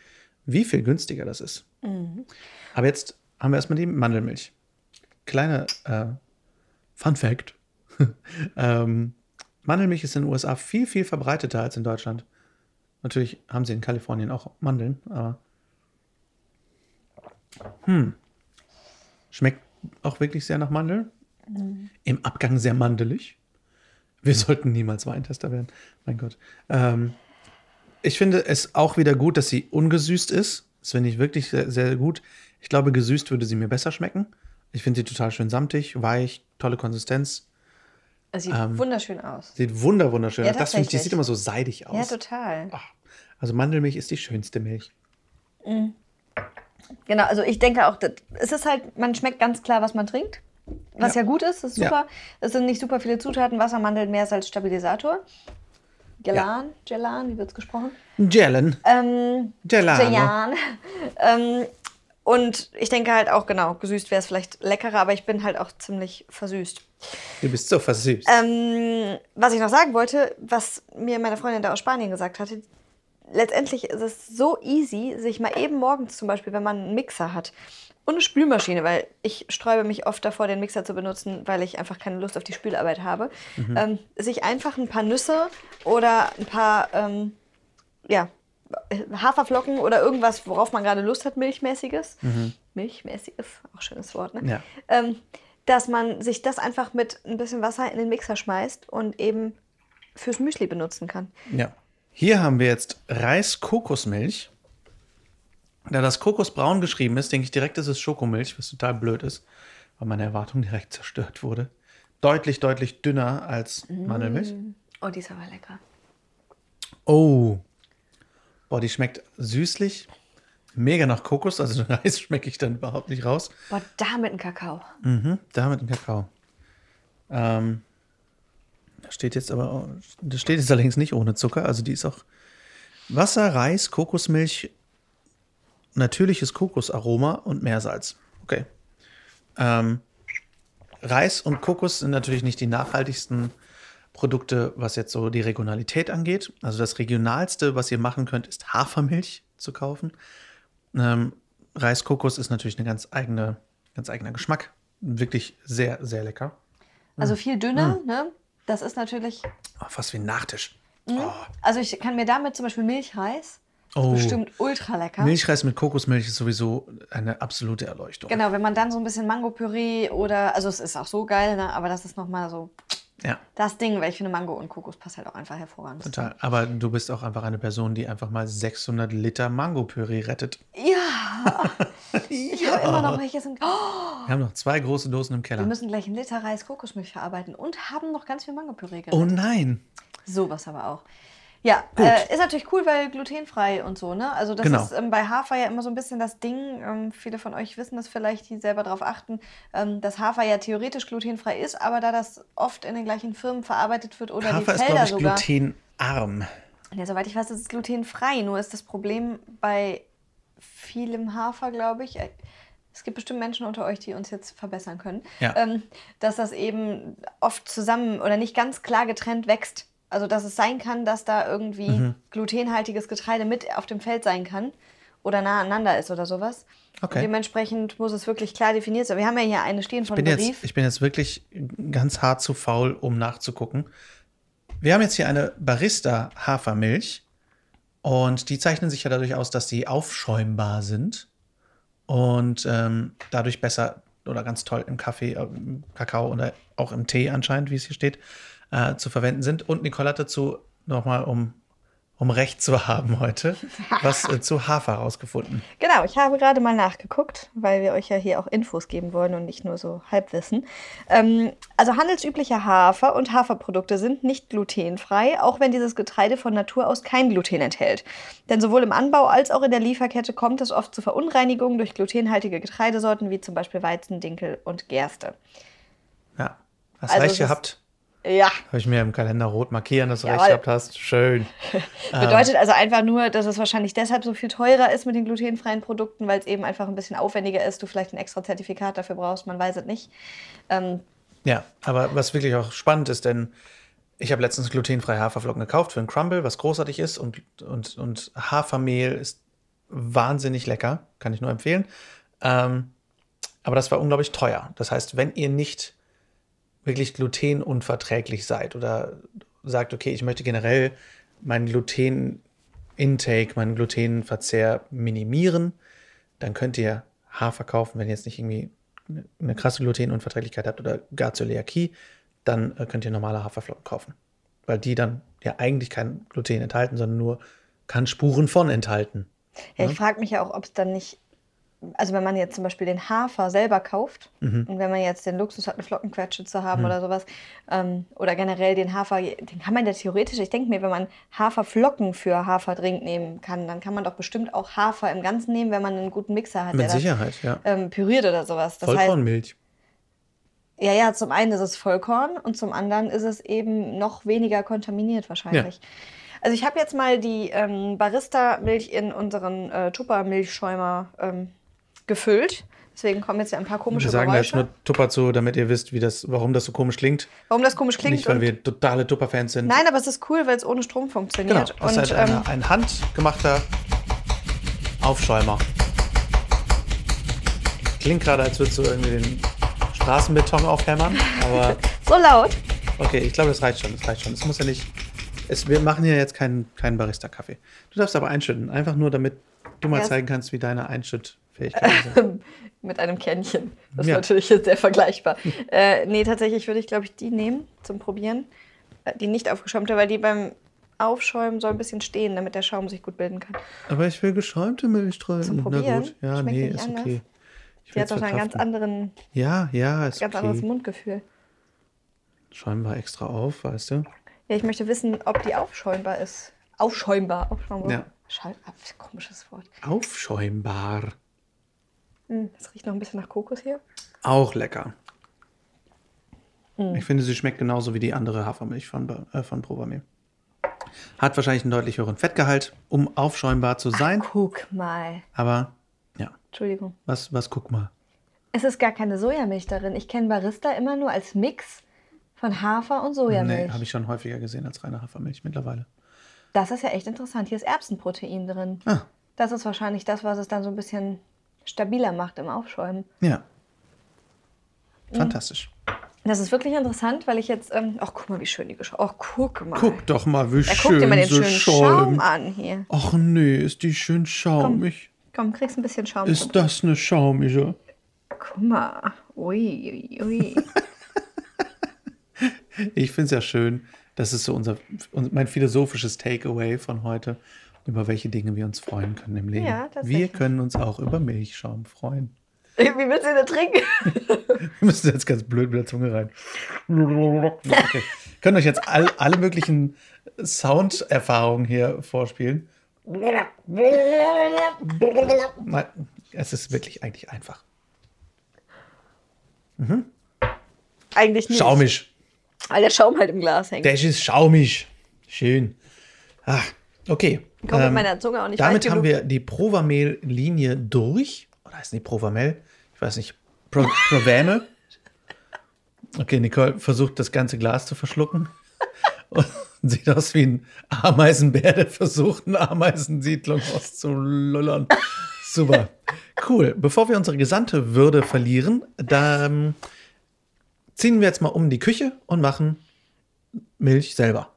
wie viel günstiger das ist. Aber jetzt haben wir erstmal die Mandelmilch. Kleiner äh, Fun Fact. ähm, Mandelmilch ist in den USA viel, viel verbreiteter als in Deutschland. Natürlich haben sie in Kalifornien auch Mandeln, aber. Hm. Schmeckt auch wirklich sehr nach Mandel. Im Abgang sehr mandelig. Wir sollten niemals Weintester werden. Mein Gott. Ähm, ich finde es auch wieder gut, dass sie ungesüßt ist. Das finde ich wirklich sehr, sehr gut. Ich glaube, gesüßt würde sie mir besser schmecken. Ich finde sie total schön samtig, weich, tolle Konsistenz. Es sieht Ähm, wunderschön aus. Sieht wunder, wunderschön Ja, aus. Das finde ich, sieht immer so seidig aus. Ja, total. Ach, also Mandelmilch ist die schönste Milch. Genau, also ich denke auch, das, es ist halt, man schmeckt ganz klar, was man trinkt. Was ja, Ja. gut ist, ist Ja. super. Es sind nicht super viele Zutaten. Wasser, Mandeln, Meersalz als Stabilisator. Gelan, Gelan, wie wird es gesprochen? Ähm, Gelano. Gelan. ähm, und ich denke halt auch, genau, gesüßt wäre es vielleicht leckerer, aber ich bin halt auch ziemlich versüßt. Du bist so versüßt. Ähm, was ich noch sagen wollte, was mir meine Freundin da aus Spanien gesagt hatte, letztendlich ist es so easy, sich mal eben morgens zum Beispiel, wenn man einen Mixer hat und eine Spülmaschine, weil ich sträube mich oft davor, den Mixer zu benutzen, weil ich einfach keine Lust auf die Spülarbeit habe, ähm, sich einfach ein paar Nüsse oder ein paar ähm, ja, Haferflocken oder irgendwas, worauf man gerade Lust hat, milchmäßiges. Milchmäßiges, auch schönes Wort, ne? Ja. ähm, dass man sich das einfach mit ein bisschen Wasser in den Mixer schmeißt und eben fürs Müsli benutzen kann. Ja. Hier haben wir jetzt Reis-Kokosmilch. Da das Kokosbraun geschrieben ist, denke ich direkt, es ist Schokomilch, was total blöd ist, weil meine Erwartung direkt zerstört wurde. Deutlich, deutlich dünner als Mandelmilch. Oh, die ist aber lecker. Oh. Boah, die schmeckt süßlich. Mega nach Kokos, also Reis schmecke ich dann überhaupt nicht raus. Boah, da mit dem Kakao. Mhm, da mit dem Kakao. Ähm, da steht jetzt aber, das steht jetzt allerdings nicht ohne Zucker, also die ist auch Wasser, Reis, Kokosmilch, natürliches Kokosaroma und Meersalz. Okay. Ähm, Reis und Kokos sind natürlich nicht die nachhaltigsten Produkte, was jetzt so die Regionalität angeht. Also das regionalste, was ihr machen könnt, ist Hafermilch zu kaufen. Ähm, Reis, Kokos ist natürlich ein ganz eigene, ganz eigener Geschmack. Wirklich sehr, sehr lecker. Also viel dünner, ne? Das ist natürlich. Oh, fast wie ein Nachtisch. Also ich kann mir damit zum Beispiel Milchreis. Oh. Bestimmt ultra lecker. Milchreis mit Kokosmilch ist sowieso eine absolute Erleuchtung. Genau, wenn man dann so ein bisschen Mango-Püree oder, also es ist auch so geil, ne? aber das ist nochmal so Ja, das Ding, weil ich finde Mango und Kokos passt halt auch einfach hervorragend. total. Aber du bist auch einfach eine Person, die einfach mal 600 Liter Mango-Püree rettet. Ja, ich habe immer noch welches im. Oh, Wir haben noch zwei große Dosen im wir Keller. müssen gleich einen Liter Reis Kokosmilch verarbeiten und haben noch ganz viel Mango-Püree Oh gerettet. nein. Sowas aber auch. Ja, äh, ist natürlich cool, weil glutenfrei und so, ne? Also das Genau. ist ähm, bei Hafer ja immer so ein bisschen das Ding. Ähm, viele von euch wissen das vielleicht, die selber darauf achten, ähm, dass Hafer ja theoretisch glutenfrei ist, aber da das oft in den gleichen Firmen verarbeitet wird oder Hafer die ist, Felder glaube ich, sogar. glutenarm. Ja, soweit ich weiß, ist es glutenfrei. Nur ist das Problem bei vielem Hafer, glaube ich. äh, Es gibt bestimmt Menschen unter euch, die uns jetzt verbessern können, Ja. ähm, dass das eben oft zusammen oder nicht ganz klar getrennt wächst. Also, dass es sein kann, dass da irgendwie Mhm. glutenhaltiges Getreide mit auf dem Feld sein kann oder nah aneinander ist oder sowas. Okay. Dementsprechend muss es wirklich klar definiert sein. Wir haben ja hier eine stehen von Ich bin, Berief. jetzt, ich bin jetzt wirklich ganz hart zu faul, um nachzugucken. Wir haben jetzt hier eine Barista-Hafermilch und die zeichnen sich ja dadurch aus, dass sie aufschäumbar sind und ähm, dadurch besser oder ganz toll im Kaffee, äh, im Kakao oder auch im Tee anscheinend, wie es hier steht, äh, zu verwenden sind. Und Nicole hat dazu nochmal, um, um Recht zu haben heute, was äh, zu Hafer rausgefunden. Genau, ich habe gerade mal nachgeguckt, weil wir euch ja hier auch Infos geben wollen und nicht nur so Halbwissen. Ähm, also handelsübliche Hafer und Haferprodukte sind nicht glutenfrei, auch wenn dieses Getreide von Natur aus kein Gluten enthält. Denn sowohl im Anbau als auch in der Lieferkette kommt es oft zu Verunreinigungen durch glutenhaltige Getreidesorten wie zum Beispiel Weizen, Dinkel und Gerste. Ja, hast Also recht gehabt. Ja, Habe ich mir im Kalender rot markieren, dass du recht Jawohl. gehabt hast. Schön. bedeutet also einfach nur, dass es wahrscheinlich deshalb so viel teurer ist mit den glutenfreien Produkten, weil es eben einfach ein bisschen aufwendiger ist, du vielleicht ein extra Zertifikat dafür brauchst, man weiß es nicht. Ähm, Ja, aber was wirklich auch spannend ist, denn Ich habe letztens glutenfreie Haferflocken gekauft für einen Crumble, was großartig ist. Und, und, und Hafermehl ist wahnsinnig lecker, kann ich nur empfehlen. Ähm, aber das war unglaublich teuer. Das heißt, wenn ihr nicht wirklich glutenunverträglich seid oder sagt, okay, ich möchte generell meinen Gluten-Intake, meinen Glutenverzehr minimieren, dann könnt ihr Hafer kaufen, wenn ihr jetzt nicht irgendwie eine krasse Glutenunverträglichkeit habt oder gar Zöliakie, dann äh, könnt ihr normale Haferflocken kaufen. Weil die dann ja eigentlich kein Gluten enthalten, sondern nur kann Spuren von enthalten. Ja, ich frage mich ja auch, ob es dann nicht, also wenn man jetzt zum Beispiel den Hafer selber kauft Mhm. und wenn man jetzt den Luxus hat, eine Flockenquetsche zu haben oder sowas, ähm, oder generell den Hafer, den kann man ja theoretisch, ich denke mir, wenn man Haferflocken für Haferdrink nehmen kann, dann kann man doch bestimmt auch Hafer im Ganzen nehmen, wenn man einen guten Mixer hat, Mit der das Sicherheit, ja. ähm, püriert oder sowas. Das heißt, Vollkornmilch. ja, ja, zum einen ist es Vollkorn und zum anderen ist es eben noch weniger kontaminiert wahrscheinlich. Also ich habe jetzt mal die ähm, Barista-Milch in unseren äh, Tupper-Milchschäumer ähm, gefüllt. Deswegen kommen jetzt ja ein paar komische Wir sagen da jetzt Geräusche. nur Tupper zu, damit ihr wisst, wie das, warum das so komisch klingt. Warum das komisch klingt? Nicht, weil wir totale Tupper-Fans sind. Nein, aber es ist cool, weil es ohne Strom Genau, funktioniert. das ist und halt ähm, ein handgemachter Aufschäumer. Klingt gerade, als würdest du irgendwie den Straßenbeton aufhämmern, aber so laut. okay, ich glaube, das reicht schon, das reicht schon. Es muss ja nicht, es, wir machen hier jetzt keinen, keinen Barista-Kaffee. Du darfst aber einschütten, einfach nur, damit du mal Ja, es- zeigen kannst, wie deine Einschüttfähigkeiten Mit einem Kännchen. Das Ja. ist natürlich jetzt sehr vergleichbar. äh, nee, tatsächlich würde ich, glaube ich, die nehmen zum Probieren. Äh, Die nicht aufgeschäumte, weil die beim Aufschäumen soll ein bisschen stehen, damit der Schaum sich gut bilden kann. Aber ich will geschäumte Milch. Zum Na Probieren? gut, ja, Schmeckt nee, ist anders? okay. Ich Die hat doch einen ganz anderen, Ja, ja, ist ganz anderes okay. Mundgefühl. Schäumen wir extra auf, weißt du? Ja, ich möchte wissen, ob die aufschäumbar ist. Aufschäumbar, aufschäumbar. Ja. Schall, ah, komisches Wort. Aufschäumbar. Hm, das riecht noch ein bisschen nach Kokos hier. Auch lecker. Hm. Ich finde, sie schmeckt genauso wie die andere Hafermilch von, äh, von Provamil. Hat wahrscheinlich einen deutlich höheren Fettgehalt, um aufschäumbar zu sein. Guck mal. Aber ja, Entschuldigung. was, was guck mal. Es ist gar keine Sojamilch darin. Ich kenne Barista immer nur als Mix von Hafer und Sojamilch. Nee, habe ich schon häufiger gesehen als reine Hafermilch mittlerweile. Das ist ja echt interessant. Hier ist Erbsenprotein drin. Ah, Das ist wahrscheinlich das, was es dann so ein bisschen stabiler macht im Aufschäumen. ja. Hm. Fantastisch. Das ist wirklich interessant, weil ich jetzt. Ähm, ach, guck mal, wie schön die geschaut. Ach, guck mal. Guck doch mal, wie ja, schön guck dir mal den schönen Schaum schäumt. an hier. Ach nee, ist die schön schaumig. Komm, kriegst ein bisschen Schaum. Ist das eine schaumige? Guck mal. Ui, ui, ui. Ich finde es ja schön, das ist so unser, un- mein philosophisches Takeaway von heute, über welche Dinge wir uns freuen können im Leben. Ja, wir können uns auch über Milchschaum freuen. wie willst du denn trinken? Wir müssen jetzt ganz blöd mit der Zunge rein. Okay. Können euch jetzt all, alle möglichen Sounderfahrungen hier vorspielen. Es ist wirklich eigentlich einfach. Eigentlich nicht. Schaumig. Weil der Schaum halt im Glas hängt. Das ist schaumig. Schön. Ah, okay. Ich komme mit Ähm, meiner Zunge auch nicht Damit haben wir die Provamel-Linie durch. Oder heißt die Provamel? Ich weiß nicht. Pro Provame? Okay, Nicole versucht das ganze Glas zu verschlucken. Und sieht aus wie ein Ameisenbär, der versucht, eine Ameisensiedlung auszulullern. Super. Cool. Bevor wir unsere gesamte Würde verlieren, da ähm, ziehen wir jetzt mal um die Küche und machen Milch selber.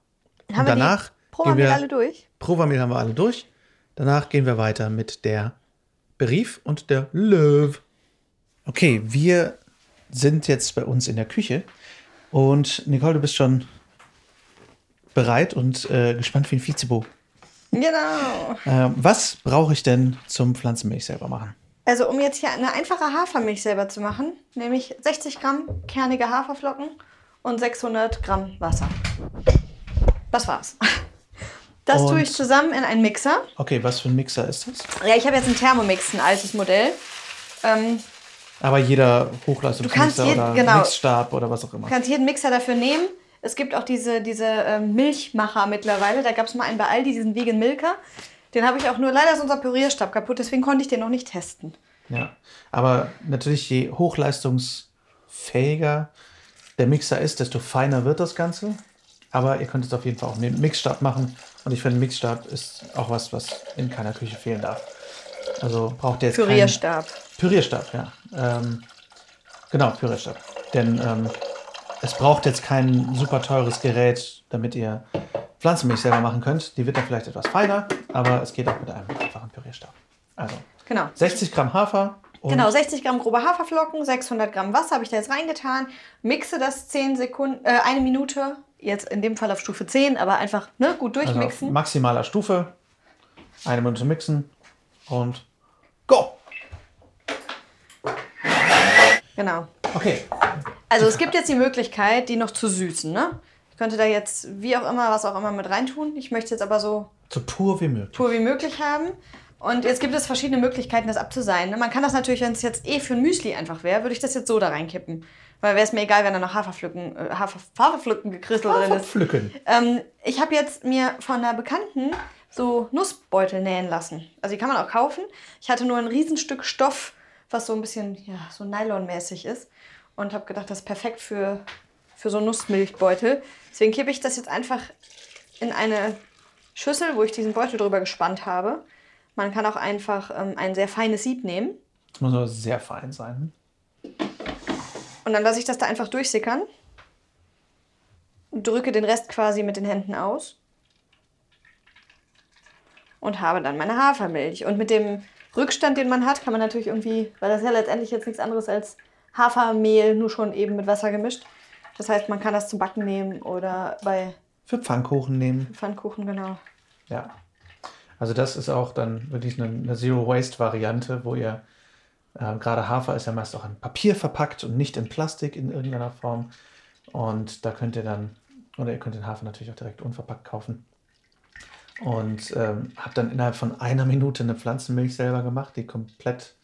Und danach Provamil wir alle durch? Provamil haben wir alle durch. Danach gehen wir weiter mit der Berief und der Löw. Okay, wir sind jetzt bei uns in der Küche. Und Nicole, du bist schon bereit und äh, gespannt wie ein Vizebo. Genau. Ähm, was brauche ich denn zum Pflanzenmilch selber machen? Also um jetzt hier eine einfache Hafermilch selber zu machen, nehme ich 60 Gramm kernige Haferflocken und 600 Gramm Wasser. Das war's. Das Und- tue ich zusammen in einen Mixer. Okay, was für ein Mixer ist das? Ja, ich habe jetzt einen Thermomix, ein altes Modell. Ähm, Aber jeder Hochleistungsmixer jeden- oder genau. Mixstab oder was auch immer. Du kannst jeden Mixer dafür nehmen. Es gibt auch diese, diese ähm, Milchmacher mittlerweile. Da gab es mal einen bei Aldi, diesen Vegan Milker. Den habe ich auch nur, leider ist unser Pürierstab kaputt, deswegen konnte ich den noch nicht testen. Ja, aber natürlich je hochleistungsfähiger der Mixer ist, desto feiner wird das Ganze. Aber ihr könnt es auf jeden Fall auch mit dem Mixstab machen. Und ich finde, Mixstab ist auch was, was in keiner Küche fehlen darf. Also braucht ihr jetzt Pürierstab. Keinen Pürierstab, ja. Ähm, genau, Pürierstab. Denn ähm, es braucht jetzt kein super teures Gerät, damit ihr Pflanzenmilch selber machen könnt. Die wird dann vielleicht etwas feiner, aber es geht auch mit einem einfachen Pürierstab. Also Genau. 60 Gramm Hafer. Genau, 60 Gramm grobe Haferflocken, 600 Gramm Wasser habe ich da jetzt reingetan. Mixe das 10 Sekunden, äh, eine Minute. Jetzt in dem Fall auf Stufe 10, aber einfach ne, gut also auf durchmixen. maximaler Stufe. Eine Minute mixen und go! genau. Okay. Also es gibt jetzt die Möglichkeit, die noch zu süßen. Ne? Ich könnte da jetzt wie auch immer, was auch immer mit reintun. Ich möchte es jetzt aber so So pur wie möglich. pur wie möglich haben. Und jetzt gibt es verschiedene Möglichkeiten, das abzuseien. ne? Man kann das natürlich, wenn es jetzt eh für ein Müsli einfach wäre, würde ich das jetzt so da reinkippen. Weil wäre es mir egal, wenn da noch Haferpflücken, äh, Hafer, Haferpflücken gekrisselt drin ist. Pflücken. Ähm, ich habe jetzt mir von einer Bekannten so Nussbeutel nähen lassen. Also die kann man auch kaufen. Ich hatte nur ein Riesenstück Stoff, was so ein bisschen ja, so Nylonmäßig ist. Und habe gedacht, das ist perfekt für, für so einen Nussmilchbeutel. Deswegen kippe ich das jetzt einfach in eine Schüssel, wo ich diesen Beutel drüber gespannt habe. Man kann auch einfach ähm, ein sehr feines Sieb nehmen. Das muss aber sehr fein sein. Und dann lasse ich das da einfach durchsickern. Drücke den Rest quasi mit den Händen aus. Und habe dann meine Hafermilch. Und mit dem Rückstand, den man hat, kann man natürlich irgendwie, weil das ja letztendlich jetzt nichts anderes als Hafermehl, nur schon eben mit Wasser gemischt. Das heißt, man kann das zum Backen nehmen oder bei Für Pfannkuchen nehmen. Pfannkuchen, genau. Ja. Also das ist auch dann wirklich eine, eine Zero-Waste-Variante, wo ihr äh, gerade Hafer ist ja meist auch in Papier verpackt und nicht in Plastik in irgendeiner Form. Und da könnt ihr dann, oder ihr könnt den Hafer natürlich auch direkt unverpackt kaufen. Und ähm, habt dann innerhalb von einer Minute eine Pflanzenmilch selber gemacht, die komplett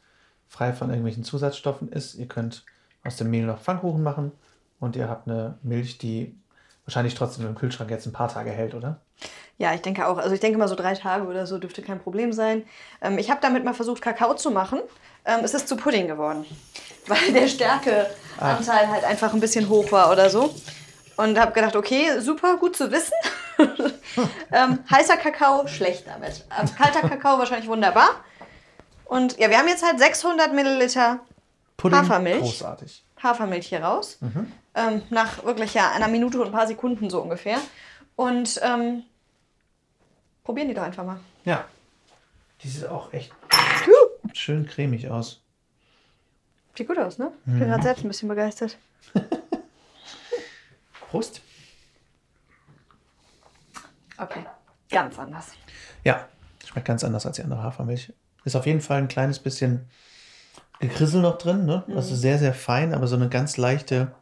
frei von irgendwelchen Zusatzstoffen ist. Ihr könnt aus dem Mehl noch Pfannkuchen machen und ihr habt eine Milch, die wahrscheinlich trotzdem im Kühlschrank jetzt ein paar Tage hält, oder? Ja, ich denke auch. Also ich denke mal so drei Tage oder so dürfte kein Problem sein. Ähm, ich habe damit mal versucht, Kakao zu machen. Ähm, es ist zu Pudding geworden, weil der Stärkeanteil halt einfach ein bisschen hoch war oder so. Und habe gedacht, okay, super, gut zu wissen. ähm, heißer Kakao, schlecht damit. Ähm, kalter Kakao wahrscheinlich wunderbar. Und ja, wir haben jetzt halt 600 Milliliter Pudding, Hafermilch. großartig. Hafermilch hier raus. Ähm, nach wirklich ja einer Minute und ein paar Sekunden so ungefähr. Und ähm, probieren die doch einfach mal. Ja. Die sieht auch echt schön cremig aus. Sieht gut aus, ne? Ich bin gerade selbst ein bisschen begeistert. Prost. Okay. Ganz anders. Ja, schmeckt ganz anders als die andere Hafermilch. Ist auf jeden Fall ein kleines bisschen Gekrissel noch drin, ne? Also sehr, sehr fein, aber so eine ganz leichte,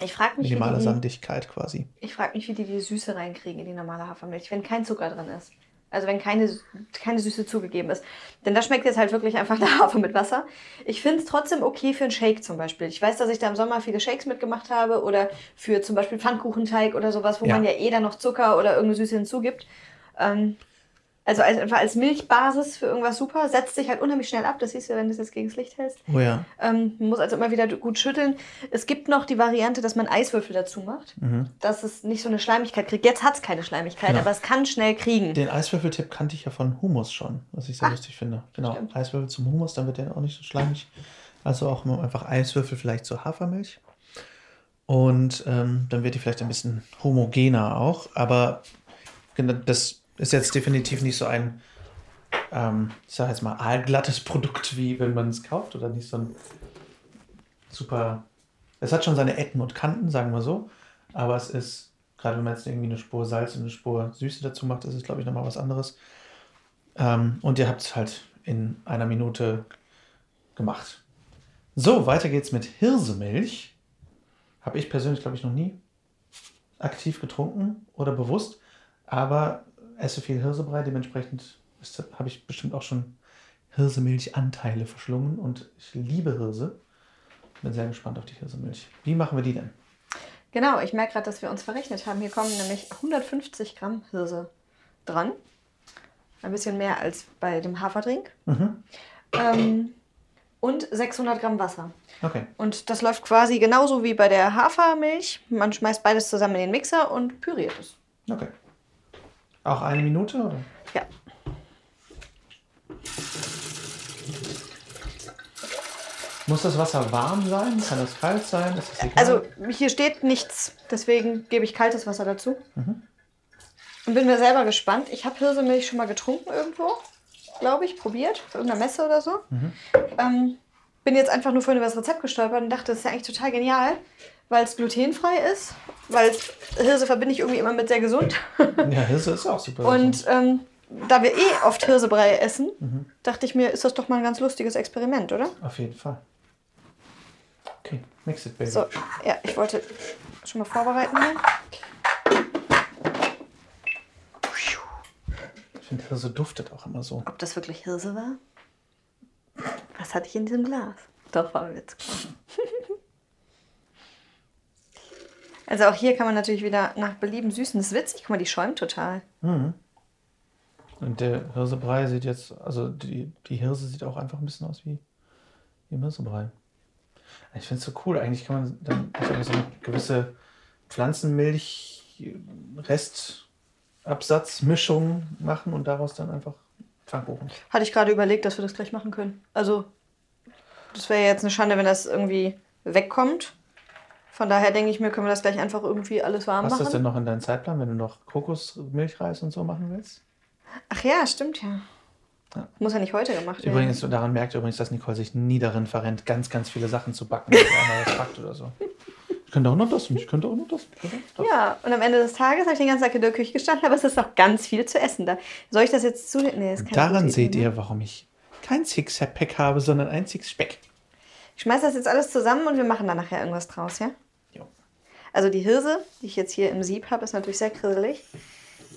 Ich frage mich, minimale die, Sandigkeit quasi. ich frag mich, wie die die Süße reinkriegen in die normale Hafermilch, wenn kein Zucker drin ist. Also wenn keine, keine Süße zugegeben ist. Denn das schmeckt jetzt halt wirklich einfach nach Hafer mit Wasser. Ich finde es trotzdem okay für einen Shake zum Beispiel. Ich weiß, dass ich da im Sommer viele Shakes mitgemacht habe oder für zum Beispiel Pfannkuchenteig oder sowas, wo Ja. man ja eh dann noch Zucker oder irgendeine Süße hinzugibt. Ähm, also als, einfach als Milchbasis für irgendwas super. Setzt sich halt unheimlich schnell ab. Das siehst du, wenn du es jetzt gegen das Licht hältst. Oh ja. Ähm, man muss also immer wieder gut schütteln. Es gibt noch die Variante, dass man Eiswürfel dazu macht, dass es nicht so eine Schleimigkeit kriegt. Jetzt hat es keine Schleimigkeit, Genau. aber es kann schnell kriegen. Den Eiswürfeltipp kannte ich ja von Hummus schon, was ich sehr Ah, lustig finde. Genau, stimmt. Eiswürfel zum Hummus, dann wird der auch nicht so schleimig. Also auch einfach Eiswürfel vielleicht zur Hafermilch. Und ähm, dann wird die vielleicht ein bisschen homogener auch. Aber genau, das ist jetzt definitiv nicht so ein, ähm, ich sag jetzt mal, aalglattes Produkt, wie wenn man es kauft. Oder nicht so ein super. Es hat schon seine Ecken und Kanten, sagen wir so. Aber es ist, gerade wenn man jetzt irgendwie eine Spur Salz und eine Spur Süße dazu macht, ist es, glaube ich, nochmal was anderes. Ähm, und ihr habt es halt in einer Minute gemacht. So, weiter geht's mit Hirsemilch. Habe ich persönlich, glaube ich, noch nie aktiv getrunken oder bewusst, aber esse viel Hirsebrei, dementsprechend habe ich bestimmt auch schon Hirsemilchanteile verschlungen und ich liebe Hirse. Bin sehr gespannt auf die Hirsemilch. Wie machen wir die denn? Genau, ich merke gerade, dass wir uns verrechnet haben. Hier kommen nämlich 150 Gramm Hirse dran. Ein bisschen mehr als bei dem Haferdrink. Mhm. Ähm, und 600 Gramm Wasser. Okay. Und das läuft quasi genauso wie bei der Hafermilch. Man schmeißt beides zusammen in den Mixer und püriert es. Okay. Auch eine Minute, oder? Ja. Muss das Wasser warm sein? Kann das kalt sein? Das? Also hier steht nichts, deswegen gebe ich kaltes Wasser dazu. Und bin mir selber gespannt. Ich habe Hirsemilch schon mal getrunken irgendwo, glaube ich, probiert, auf irgendeiner Messe oder so. Ähm, bin jetzt einfach nur vorhin über das Rezept gestolpert und dachte, das ist ja eigentlich total genial, weil es glutenfrei ist, weil Hirse verbinde ich irgendwie immer mit sehr gesund. ja, Hirse ist auch super. Und ähm, da wir eh oft Hirsebrei essen, dachte ich mir, ist das doch mal ein ganz lustiges Experiment, oder? Auf jeden Fall. Okay, mix it, baby. So, ja, ich wollte schon mal vorbereiten hier. Ich finde, Hirse duftet auch immer so. Ob das wirklich Hirse war? Was hatte ich in diesem Glas? Doch, war Witz. Also auch hier kann man natürlich wieder nach Belieben süßen. Das ist witzig. Guck mal, die schäumt total. Und der Hirsebrei sieht jetzt, also die, die Hirse sieht auch einfach ein bisschen aus wie, im Hirsebrei. Ich finde es so cool. Eigentlich kann man dann also so eine gewisse Pflanzenmilch-Restabsatzmischung machen und daraus dann einfach Pfannkuchen. Hatte ich gerade überlegt, dass wir das gleich machen können. Also, das wäre jetzt eine Schande, wenn das irgendwie wegkommt. Von daher denke ich mir, können wir das gleich einfach irgendwie alles warm Hast du das denn machen. noch in deinem Zeitplan, wenn du noch Kokosmilchreis und so machen willst? Ach ja, stimmt ja. Ja. Muss ja nicht heute gemacht werden. Übrigens, daran merkt ihr übrigens, dass Nicole sich nie darin verrennt, ganz, ganz viele Sachen zu backen, wenn einmal was backt oder so. Ich könnte auch noch das und ich könnte auch noch das. das. Ja, und am Ende des Tages habe ich den ganzen Tag in der Küche gestanden, aber es ist noch ganz viel zu essen da. Soll ich das jetzt zu... Nee, das keine Daran seht Idee, ne? ihr, warum ich kein Six-Pack habe, sondern ein Six-Speck. Ich schmeiß das jetzt alles zusammen und wir machen da nachher irgendwas draus, ja? Jo. Also die Hirse, die ich jetzt hier im Sieb habe, ist natürlich sehr grisselig.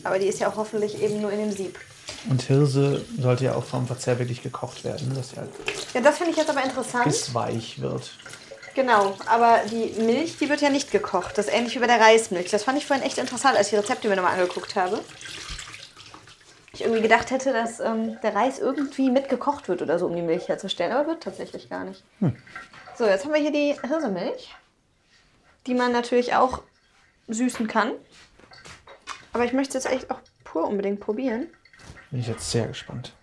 Aber die ist ja auch hoffentlich eben nur in dem Sieb. Und Hirse sollte ja auch vom Verzehr wirklich gekocht werden, dass sie halt Ja, das finde ich jetzt aber interessant. bis weich wird. Genau, aber die Milch, die wird ja nicht gekocht. Das ist ähnlich wie bei der Reismilch. Das fand ich vorhin echt interessant, als ich die Rezepte mir nochmal angeguckt habe. Ich irgendwie gedacht hätte, dass ähm, der Reis irgendwie mitgekocht wird oder so, um die Milch herzustellen. Aber wird tatsächlich gar nicht. So, jetzt haben wir hier die Hirsemilch, die man natürlich auch süßen kann. Aber ich möchte es jetzt echt auch pur unbedingt probieren. Bin ich jetzt sehr gespannt.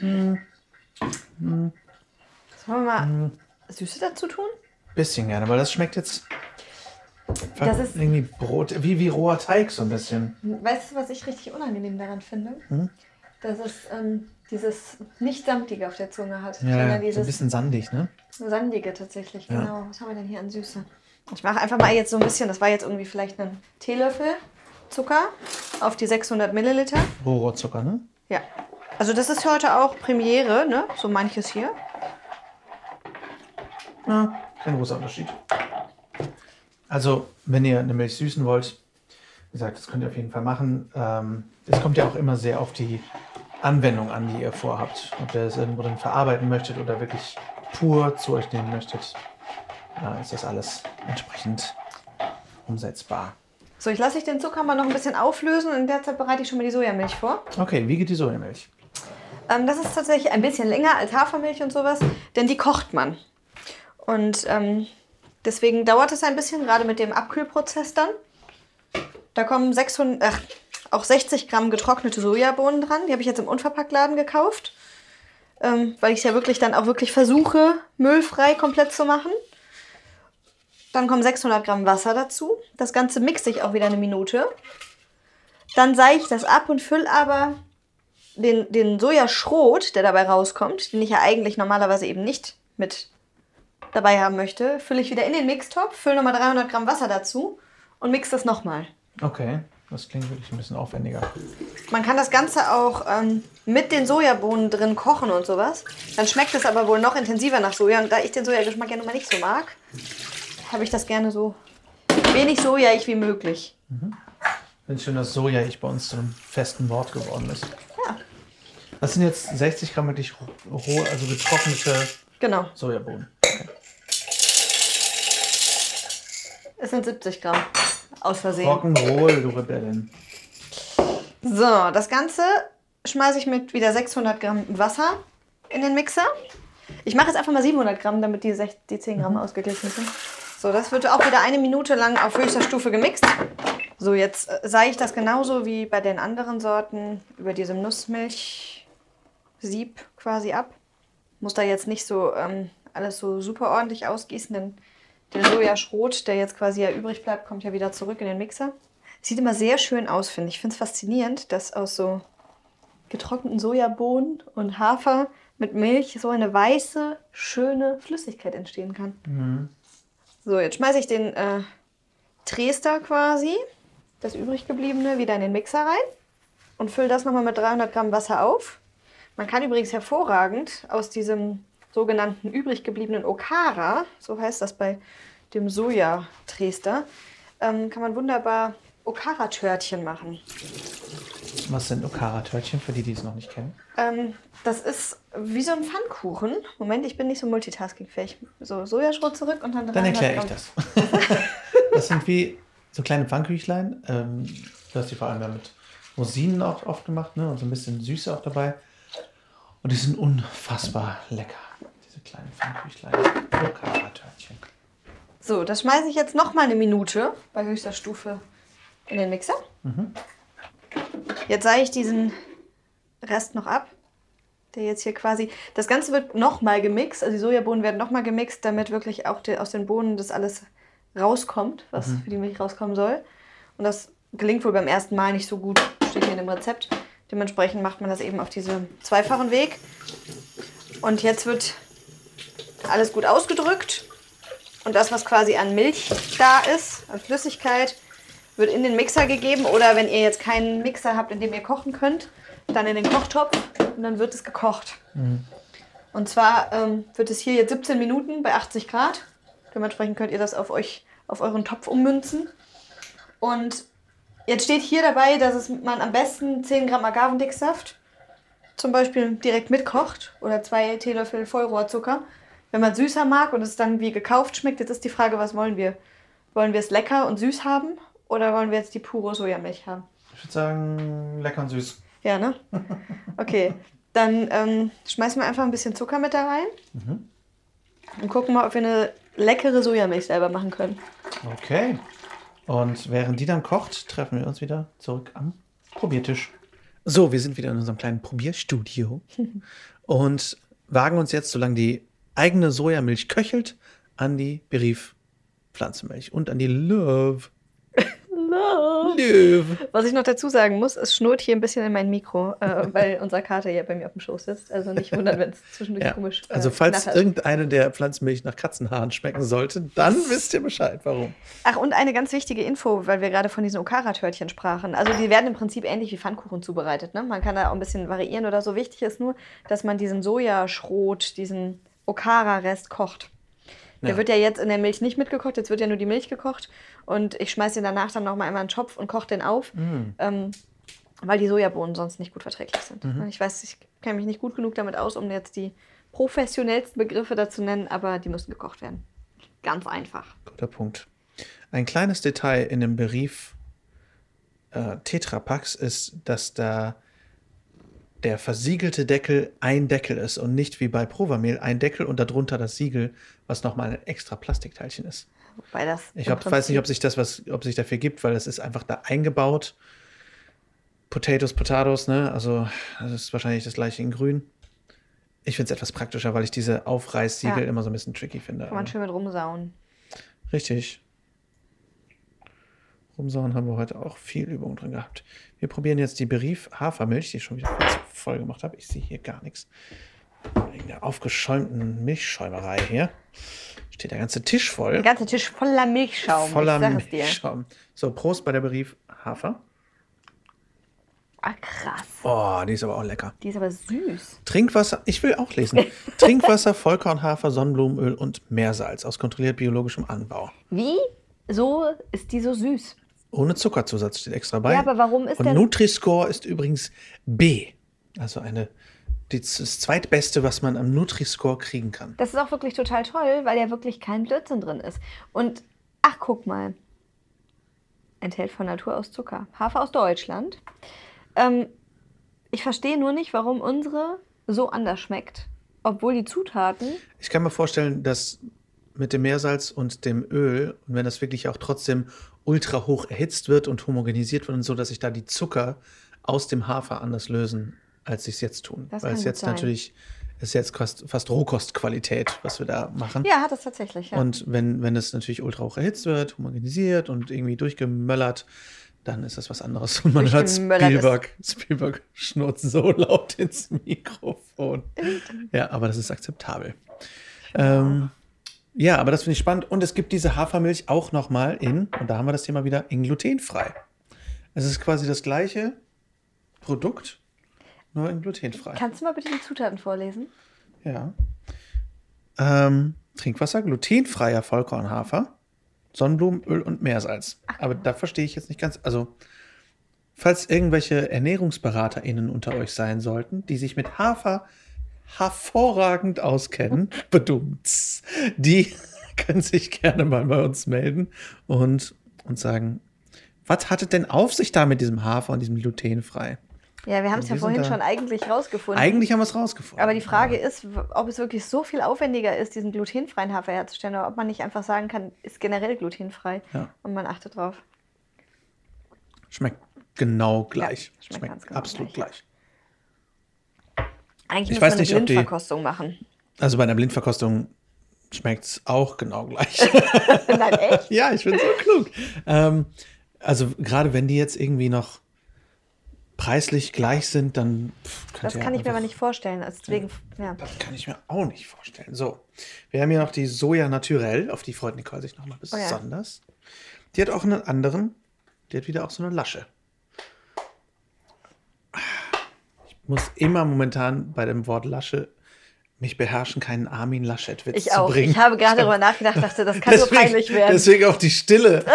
Sollen wir mal Süße dazu tun? Bisschen gerne, weil das schmeckt jetzt Das ist- irgendwie Brot, wie, wie roher Teig so ein bisschen. Weißt du, was ich richtig unangenehm daran finde? Dass es ähm, dieses nicht samtige auf der Zunge hat, Ja, sondern so ein dieses bisschen sandig, ne? sandige tatsächlich. Ja. Genau. Was haben wir denn hier an Süße? Ich mache einfach mal jetzt so ein bisschen, das war jetzt irgendwie vielleicht ein Teelöffel Zucker auf die 600 Milliliter. Rohrzucker, ne? Ja. Also das ist heute auch Premiere, ne? So manches hier. Ja, kein großer Unterschied. Also, wenn ihr eine Milch süßen wollt, wie gesagt, das könnt ihr auf jeden Fall machen. Ähm, Es kommt ja auch immer sehr auf die Anwendung an, die ihr vorhabt. Ob ihr es irgendwo dann verarbeiten möchtet oder wirklich pur zu euch nehmen möchtet, ist das alles entsprechend umsetzbar. So, ich lasse ich den Zucker mal noch ein bisschen auflösen und in der Zeit bereite ich schon mal die Sojamilch vor. Okay, wie geht die Sojamilch? Ähm, das ist tatsächlich ein bisschen länger als Hafermilch und sowas, denn die kocht man. Und ähm, deswegen dauert es ein bisschen, gerade mit dem Abkühlprozess dann. Da kommen 600, ach, auch 60 Gramm getrocknete Sojabohnen dran. Die habe ich jetzt im Unverpacktladen gekauft, ähm, weil ich es ja wirklich dann auch wirklich versuche, müllfrei komplett zu machen. Dann kommen 600 Gramm Wasser dazu. Das Ganze mixe ich auch wieder eine Minute. Dann seihe ich das ab und fülle aber den, den Sojaschrot, der dabei rauskommt, den ich ja eigentlich normalerweise eben nicht mit dabei haben möchte, fülle ich wieder in den Mixtopf, fülle nochmal 300 Gramm Wasser dazu und mixe das nochmal. Okay, das klingt wirklich ein bisschen aufwendiger. Man kann das Ganze auch ähm, mit den Sojabohnen drin kochen und sowas. Dann schmeckt es aber wohl noch intensiver nach Soja. Und da ich den Sojageschmack ja nun mal nicht so mag, habe ich das gerne so wenig sojaig wie möglich. Finde ich schön, dass Soja ich bei uns zu einem festen Wort geworden ist. Ja, Das sind jetzt 60 Gramm wirklich roh, also getrocknete genau. Sojabohnen. Es sind 70 Gramm. Aus Versehen. Rock'n'Roll, du Rebellin. So, das Ganze schmeiße ich mit wieder 600 Gramm Wasser in den Mixer. Ich mache jetzt einfach mal 700 Gramm, damit die, 6, die 10 Gramm ausgeglichen sind. So, das wird auch wieder eine Minute lang auf höchster Stufe gemixt. So, jetzt äh, sah ich das genauso wie bei den anderen Sorten über diesem Nussmilchsieb quasi ab. Muss da jetzt nicht so ähm, alles so super ordentlich ausgießen, denn der Sojaschrot, der jetzt quasi ja übrig bleibt, kommt ja wieder zurück in den Mixer. Sieht immer sehr schön aus, finde ich. Ich finde es faszinierend, dass aus so getrockneten Sojabohnen und Hafer mit Milch so eine weiße, schöne Flüssigkeit entstehen kann. Mhm. So, jetzt schmeiße ich den äh, Trester quasi, das übrig gebliebene, wieder in den Mixer rein und fülle das nochmal mit 300 Gramm Wasser auf. Man kann übrigens hervorragend aus diesem sogenannten übrig gebliebenen Okara, so heißt das bei dem Sojatrester, ähm, kann man wunderbar Okara-Törtchen machen. Was sind Okara-Törtchen für die, die es noch nicht kennen? Ähm, das ist wie so ein Pfannkuchen. Moment, ich bin nicht so multitaskingfähig. So Sojaschrot zurück und dann Dann erkläre ich das. das sind wie so kleine Pfannküchlein. Ähm, du hast die vor allem ja mit Rosinen auch oft gemacht ne? und so ein bisschen Süße auch dabei. Und die sind unfassbar lecker. Diese kleinen Pfannküchlein. Okara-Törtchen. So, das schmeiße ich jetzt noch mal eine Minute bei höchster Stufe in den Mixer. Mhm. Jetzt sah ich diesen Rest noch ab, der jetzt hier quasi. Das Ganze wird nochmal gemixt, also die Sojabohnen werden nochmal gemixt, damit wirklich auch die, aus den Bohnen das alles rauskommt, was mhm. für die Milch rauskommen soll. Und das gelingt wohl beim ersten Mal nicht so gut, steht hier in dem Rezept. Dementsprechend macht man das eben auf diesem zweifachen Weg. Und jetzt wird alles gut ausgedrückt. Und das, was quasi an Milch da ist, an Flüssigkeit, wird in den Mixer gegeben oder wenn ihr jetzt keinen Mixer habt, in dem ihr kochen könnt, dann in den Kochtopf und dann wird es gekocht. Mhm. Und zwar ähm, wird es hier jetzt 17 Minuten bei 80 Grad. Dementsprechend könnt ihr das auf euch, auf euren Topf ummünzen. Und jetzt steht hier dabei, dass es, man am besten 10 Gramm Agavendicksaft zum Beispiel direkt mitkocht oder zwei Teelöffel Vollrohrzucker. Wenn man süßer mag und es dann wie gekauft schmeckt, jetzt ist die Frage, was wollen wir? Wollen wir es lecker und süß haben oder wollen wir jetzt die pure Sojamilch haben? Ich würde sagen, lecker und süß. Ja, ne? Okay. Dann ähm, schmeißen wir einfach ein bisschen Zucker mit da rein. Mhm. Und gucken mal, ob wir eine leckere Sojamilch selber machen können. Okay. Und während die dann kocht, treffen wir uns wieder zurück am Probiertisch. So, wir sind wieder in unserem kleinen Probierstudio und wagen uns jetzt, solange die eigene Sojamilch köchelt, an die Berief Pflanzenmilch und an die Love Löw. Was ich noch dazu sagen muss, es schnurrt hier ein bisschen in mein Mikro, äh, weil unser Kater hier bei mir auf dem Schoß sitzt. Also nicht wundern, wenn es zwischendurch ja. komisch äh, Also falls knattert. irgendeine der Pflanzenmilch nach Katzenhaaren schmecken sollte, dann wisst ihr Bescheid, warum. Ach, und eine ganz wichtige Info, weil wir gerade von diesen Okara-Törtchen sprachen. Also die werden im Prinzip ähnlich wie Pfannkuchen zubereitet. Ne? Man kann da auch ein bisschen variieren oder so. Wichtig ist nur, dass man diesen Sojaschrot, diesen Okara-Rest kocht. Der ja. wird ja jetzt in der Milch nicht mitgekocht, jetzt wird ja nur die Milch gekocht. Und ich schmeiße den danach dann nochmal einmal in den Topf und koche den auf. Mm. Ähm, weil die Sojabohnen sonst nicht gut verträglich sind. Mhm. Ich weiß, ich kenne mich nicht gut genug damit aus, um jetzt die professionellsten Begriffe dazu nennen, aber die müssen gekocht werden. Ganz einfach. Guter Punkt. Ein kleines Detail in dem Berief äh, Tetrapacks ist, dass da der versiegelte Deckel ein Deckel ist und nicht wie bei Provamil ein Deckel und darunter das Siegel, was nochmal ein extra Plastikteilchen ist. Wobei das ich hab, weiß nicht, ob sich das was, ob sich dafür gibt, weil das ist einfach da eingebaut. Potatoes, Potatoes, ne? Also das ist wahrscheinlich das gleiche in Grün. Ich finde es etwas praktischer, weil ich diese Aufreißsiegel ja. immer so ein bisschen tricky finde. Kann man schön mit rumsauen. Richtig. Rumsauen haben wir heute auch viel Übung drin gehabt. Wir probieren jetzt die Berief Hafermilch, die ich schon wieder voll gemacht habe. Ich sehe hier gar nichts. Wegen der aufgeschäumten Milchschäumerei hier steht der ganze Tisch voll. Der ganze Tisch voller Milchschaum. Voller Milchschaum. So, Prost bei der Berief Hafer. Ah, krass. Oh, die ist aber auch lecker. Die ist aber süß. Trinkwasser, ich will auch lesen. Trinkwasser, Vollkornhafer, Sonnenblumenöl und Meersalz aus kontrolliert biologischem Anbau. Wie? So ist die so süß? Ohne Zuckerzusatz steht extra bei. Ja, aber warum ist Und. Nutri-Score ist übrigens B. Also eine das zweitbeste, was man am Nutri-Score kriegen kann. Das ist auch wirklich total toll, weil ja wirklich kein Blödsinn drin ist. Und ach, guck mal. Enthält von Natur aus Zucker. Hafer aus Deutschland. Ähm, ich verstehe nur nicht, warum unsere so anders schmeckt Obwohl die Zutaten. Ich kann mir vorstellen, dass mit dem Meersalz und dem Öl, und wenn das wirklich auch trotzdem ultra hoch erhitzt wird und homogenisiert wird und so, dass sich da die Zucker aus dem Hafer anders lösen, als sie es jetzt tun. Das Weil es jetzt sein. natürlich ist jetzt fast, fast Rohkostqualität, was wir da machen. Ja, hat es tatsächlich, ja. Und wenn, wenn es natürlich ultra hoch erhitzt wird, homogenisiert und irgendwie durchgemöllert, dann ist das was anderes. Und man hört Spielberg, Spielberg schnurrt so laut ins Mikrofon. Ja, aber das ist akzeptabel. Ähm, ja, aber das finde ich spannend. Und es gibt diese Hafermilch auch nochmal in, und da haben wir das Thema wieder, in glutenfrei. Es ist quasi das gleiche Produkt, nur in glutenfrei. Kannst du mal bitte die Zutaten vorlesen? Ja. Ähm, Trinkwasser, glutenfreier Vollkornhafer, Sonnenblumenöl und Meersalz. Aber da verstehe ich jetzt nicht ganz. Also, falls irgendwelche ErnährungsberaterInnen unter euch sein sollten, die sich mit Hafer hervorragend auskennen, bedummt, die können sich gerne mal bei uns melden und, und sagen, was hat es denn auf sich da mit diesem Hafer und diesem glutenfrei? Ja, wir haben es ja vorhin schon eigentlich rausgefunden. Eigentlich haben wir es rausgefunden. Aber die Frage ist, w- ob es wirklich so viel aufwendiger ist, diesen glutenfreien Hafer herzustellen, oder ob man nicht einfach sagen kann, ist generell glutenfrei Ja. und man achtet drauf. Schmeckt genau gleich. schmeckt schmeckt ganz genau absolut gleich. gleich. Eigentlich Ich muss weiß man nicht, eine die- Blindverkostung machen. Also bei einer Blindverkostung schmeckt es auch genau gleich. Nein, echt? ja, ich bin so klug. Ähm, also gerade wenn die jetzt irgendwie noch preislich gleich sind, dann pff, Das kann ich mir aber nicht vorstellen. Also deswegen, ja. Das kann ich mir auch nicht vorstellen. So, wir haben hier noch die Soja Naturell, auf die freut Nicole sich nochmal Oh ja. besonders. Die hat auch einen anderen, die hat wieder auch so eine Lasche. Ich muss immer momentan bei dem Wort Lasche mich beherrschen, keinen Armin Laschet-Witz Ich zu auch. bringen. Ich habe gerade darüber nachgedacht, dachte, das kann nur peinlich werden. Deswegen auch die Stille.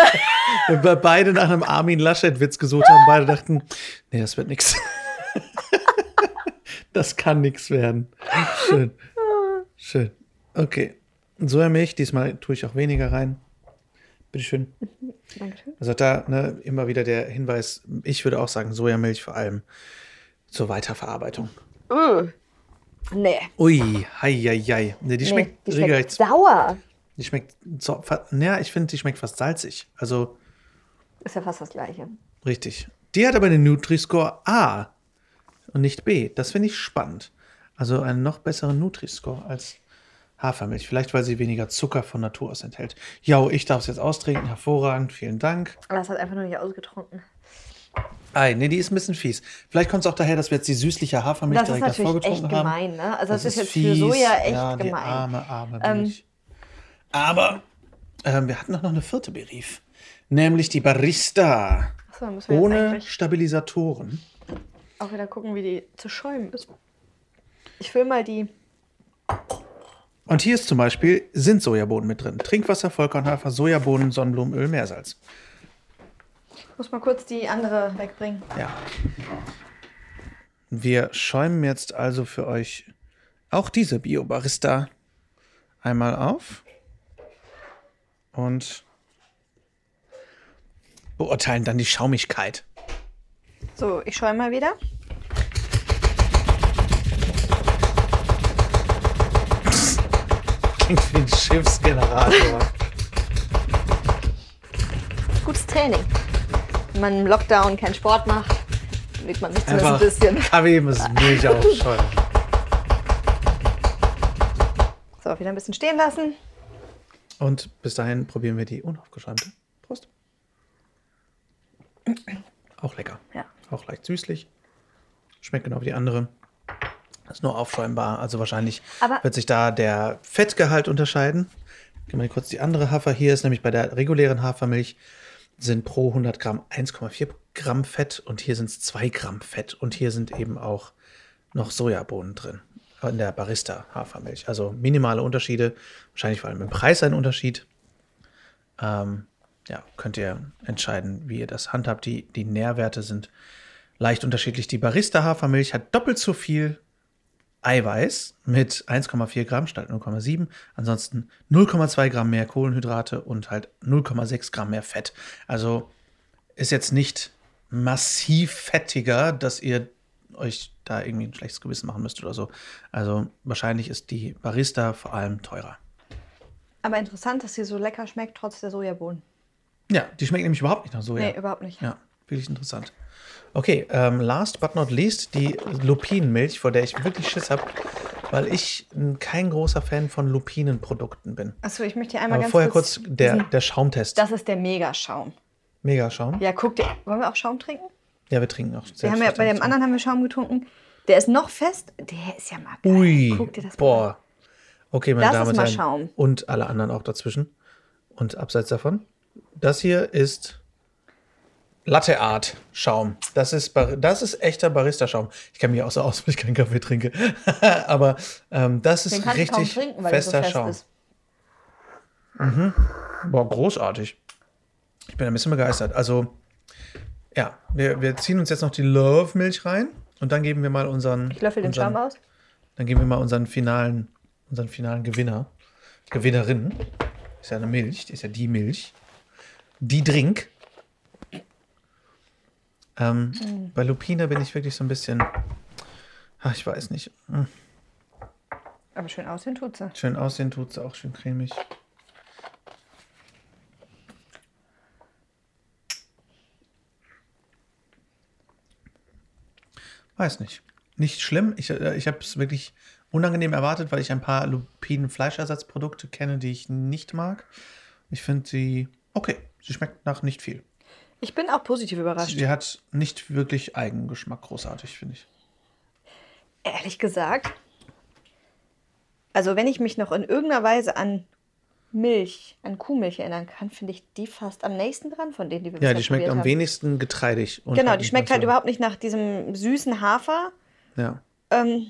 Wenn wir beide nach einem Armin Laschet-Witz gesucht haben, beide dachten, nee, das wird nix. das kann nix werden. Schön. Schön. Okay. Sojamilch, diesmal tue ich auch weniger rein. Bitteschön. Dankeschön. Also da ne, immer wieder der Hinweis, ich würde auch sagen, Sojamilch vor allem zur Weiterverarbeitung. Uh. Nee. Ui, hei, hei, hei. Nee, die nee. schmeckt Die regelrecht schmeckt sauer. Die schmeckt so, ja, ich finde, die schmeckt fast salzig. Also Ist ja fast das Gleiche. richtig. Die hat aber den Nutri-Score A und nicht B. Das finde ich spannend. Also einen noch besseren Nutri-Score als Hafermilch. Vielleicht, weil sie weniger Zucker von Natur aus enthält. Ja, ich darf es jetzt austrinken. Hervorragend. Vielen Dank. Aber es hat einfach nur nicht ausgetrunken. Ei, nee, die ist ein bisschen fies. Vielleicht kommt es auch daher, dass wir jetzt die süßliche Hafermilch Das ist direkt natürlich hervorgetrunken echt haben. gemein, ne? Also das, ist jetzt fies. für Soja echt ja, die gemein. Arme, arme Ähm, Milch. Aber ähm, wir hatten auch noch eine vierte Berief. Nämlich die Barista. Jetzt Ohne Stabilisatoren. auch wieder gucken, wie die zu schäumen ist. Ich fülle mal die. Und hier ist zum Beispiel, sind Sojabohnen mit drin. Trinkwasser, Vollkornhafer, Sojabohnen, Sonnenblumenöl, Meersalz. Ich muss mal kurz die andere wegbringen. Ja. Wir schäumen jetzt also für euch auch diese Bio-Barista einmal auf und beurteilen dann die Schaumigkeit. So, ich schäume mal wieder. Klingt wie ein Schiffsgenerator. Gutes Training. Wenn man im Lockdown keinen Sport macht, legt man sich zumindest ein bisschen. Kaffee mit Milch aufschäumen. So, wieder ein bisschen stehen lassen. Und bis dahin probieren wir die unaufgeschäumte. Prost. Auch lecker. Ja. Auch leicht süßlich. Schmeckt genau wie die andere. Ist nur aufschäumbar. Also wahrscheinlich Aber- wird sich da der Fettgehalt unterscheiden. Gehen wir kurz die andere Hafer. Hier ist nämlich bei der regulären Hafermilch sind pro 100 Gramm 1,4 Gramm Fett und hier sind es 2 Gramm Fett. Und hier sind eben auch noch Sojabohnen drin in der Barista-Hafermilch. Also minimale Unterschiede, wahrscheinlich vor allem im Preis ein Unterschied. Ähm, ja, könnt ihr entscheiden, wie ihr das handhabt. Die, die Nährwerte sind leicht unterschiedlich. Die Barista-Hafermilch hat doppelt so viel Eiweiß mit 1,4 Gramm statt 0,7. Ansonsten 0,2 Gramm mehr Kohlenhydrate und halt 0,6 Gramm mehr Fett. Also ist jetzt nicht massiv fettiger, dass ihr euch da irgendwie ein schlechtes Gewissen machen müsst oder so. Also wahrscheinlich ist die Barista vor allem teurer. Aber interessant, dass sie so lecker schmeckt, trotz der Sojabohnen. Ja, die schmeckt nämlich überhaupt nicht nach Soja. Nee, überhaupt nicht. Ja, wirklich interessant. Okay, ähm, last but not least die Lupinenmilch, vor der ich wirklich Schiss habe, weil ich kein großer Fan von Lupinenprodukten bin. Achso, ich möchte hier einmal Aber ganz vorher kurz. kurz der, der Schaumtest. das ist der Megaschaum. Mega Schaum. Ja, guck dir. Wollen wir auch Schaum trinken? Ja, wir trinken auch. Wir haben ja, bei dem anderen haben wir Schaum getrunken. Der ist noch fest. Der ist ja mal geil. Ui, Guck dir das mal boah. Okay, meine Das Damen und Herren. Schaum. Und alle anderen auch dazwischen. Und abseits davon. Das hier ist Latte Art Schaum. Das ist, Bar das ist echter Barista-Schaum. Ich kann mich auch so aus, wenn ich keinen Kaffee trinke. Aber ähm, das ist richtig trinken, weil er so fester fest Schaum. ist. Boah, großartig. Ich bin ein bisschen begeistert. Also, ja, wir, wir ziehen uns jetzt noch die Love-Milch rein und dann geben wir mal unseren. Ich löffel den unseren, Schaum aus. Dann geben wir mal unseren finalen, unseren finalen Gewinner. Gewinnerin. Ist ja eine Milch, ist ja die Milch. Die Drink. Ähm, Mm. Bei Lupina bin ich wirklich so ein bisschen. Ach, ich weiß nicht. Hm, Aber schön aussehen tut sie. Schön aussehen tut sie auch schön cremig. Weiß nicht. Nicht schlimm. Ich, äh, ich habe es wirklich unangenehm erwartet, weil ich ein paar Lupinen-Fleischersatzprodukte kenne, die ich nicht mag. Ich finde sie okay. Sie schmeckt nach nicht viel. Ich bin auch positiv überrascht. Sie hat nicht wirklich Eigengeschmack, großartig, finde ich. Ehrlich gesagt, also wenn ich mich noch in irgendeiner Weise an Milch, an Kuhmilch erinnern kann, finde ich die fast am nächsten dran von denen, die wir Ja, die schmeckt am haben. wenigsten getreidig. und Genau, die schmeckt halt so- überhaupt nicht nach diesem süßen Hafer, Ja. ähm,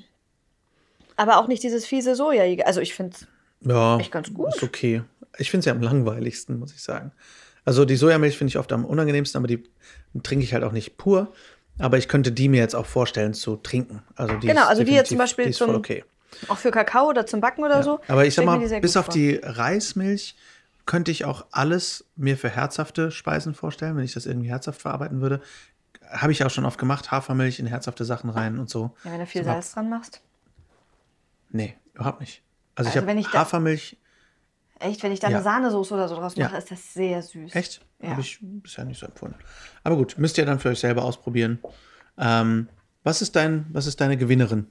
aber auch nicht dieses fiese Soja. Also ich finde Ja, Echt ganz gut. Ist okay. Ich finde sie am langweiligsten, muss ich sagen. Also die Sojamilch finde ich oft am unangenehmsten, aber die trinke ich halt auch nicht pur. Aber ich könnte die mir jetzt auch vorstellen zu trinken. Also die Genau, also die jetzt zum Beispiel die ist voll zum- okay. Auch für Kakao oder zum Backen oder so. Aber ich sag mal, bis auf vor. die Reismilch könnte ich auch alles mir für herzhafte Speisen vorstellen, wenn ich das irgendwie herzhaft verarbeiten würde. Habe ich auch schon oft gemacht, Hafermilch in herzhafte Sachen rein und so. Ja, wenn du viel Salz dran machst. Nee, überhaupt nicht. Also, ich Also wenn ich habe Hafermilch, Echt, wenn ich da Ja. eine Sahnesoße oder so draus Ja. mache, ist das sehr süß. Echt? Ja. Habe ich bisher nicht so empfunden. Aber gut, müsst ihr dann für euch selber ausprobieren. Ähm, was, ist dein, was ist deine Gewinnerin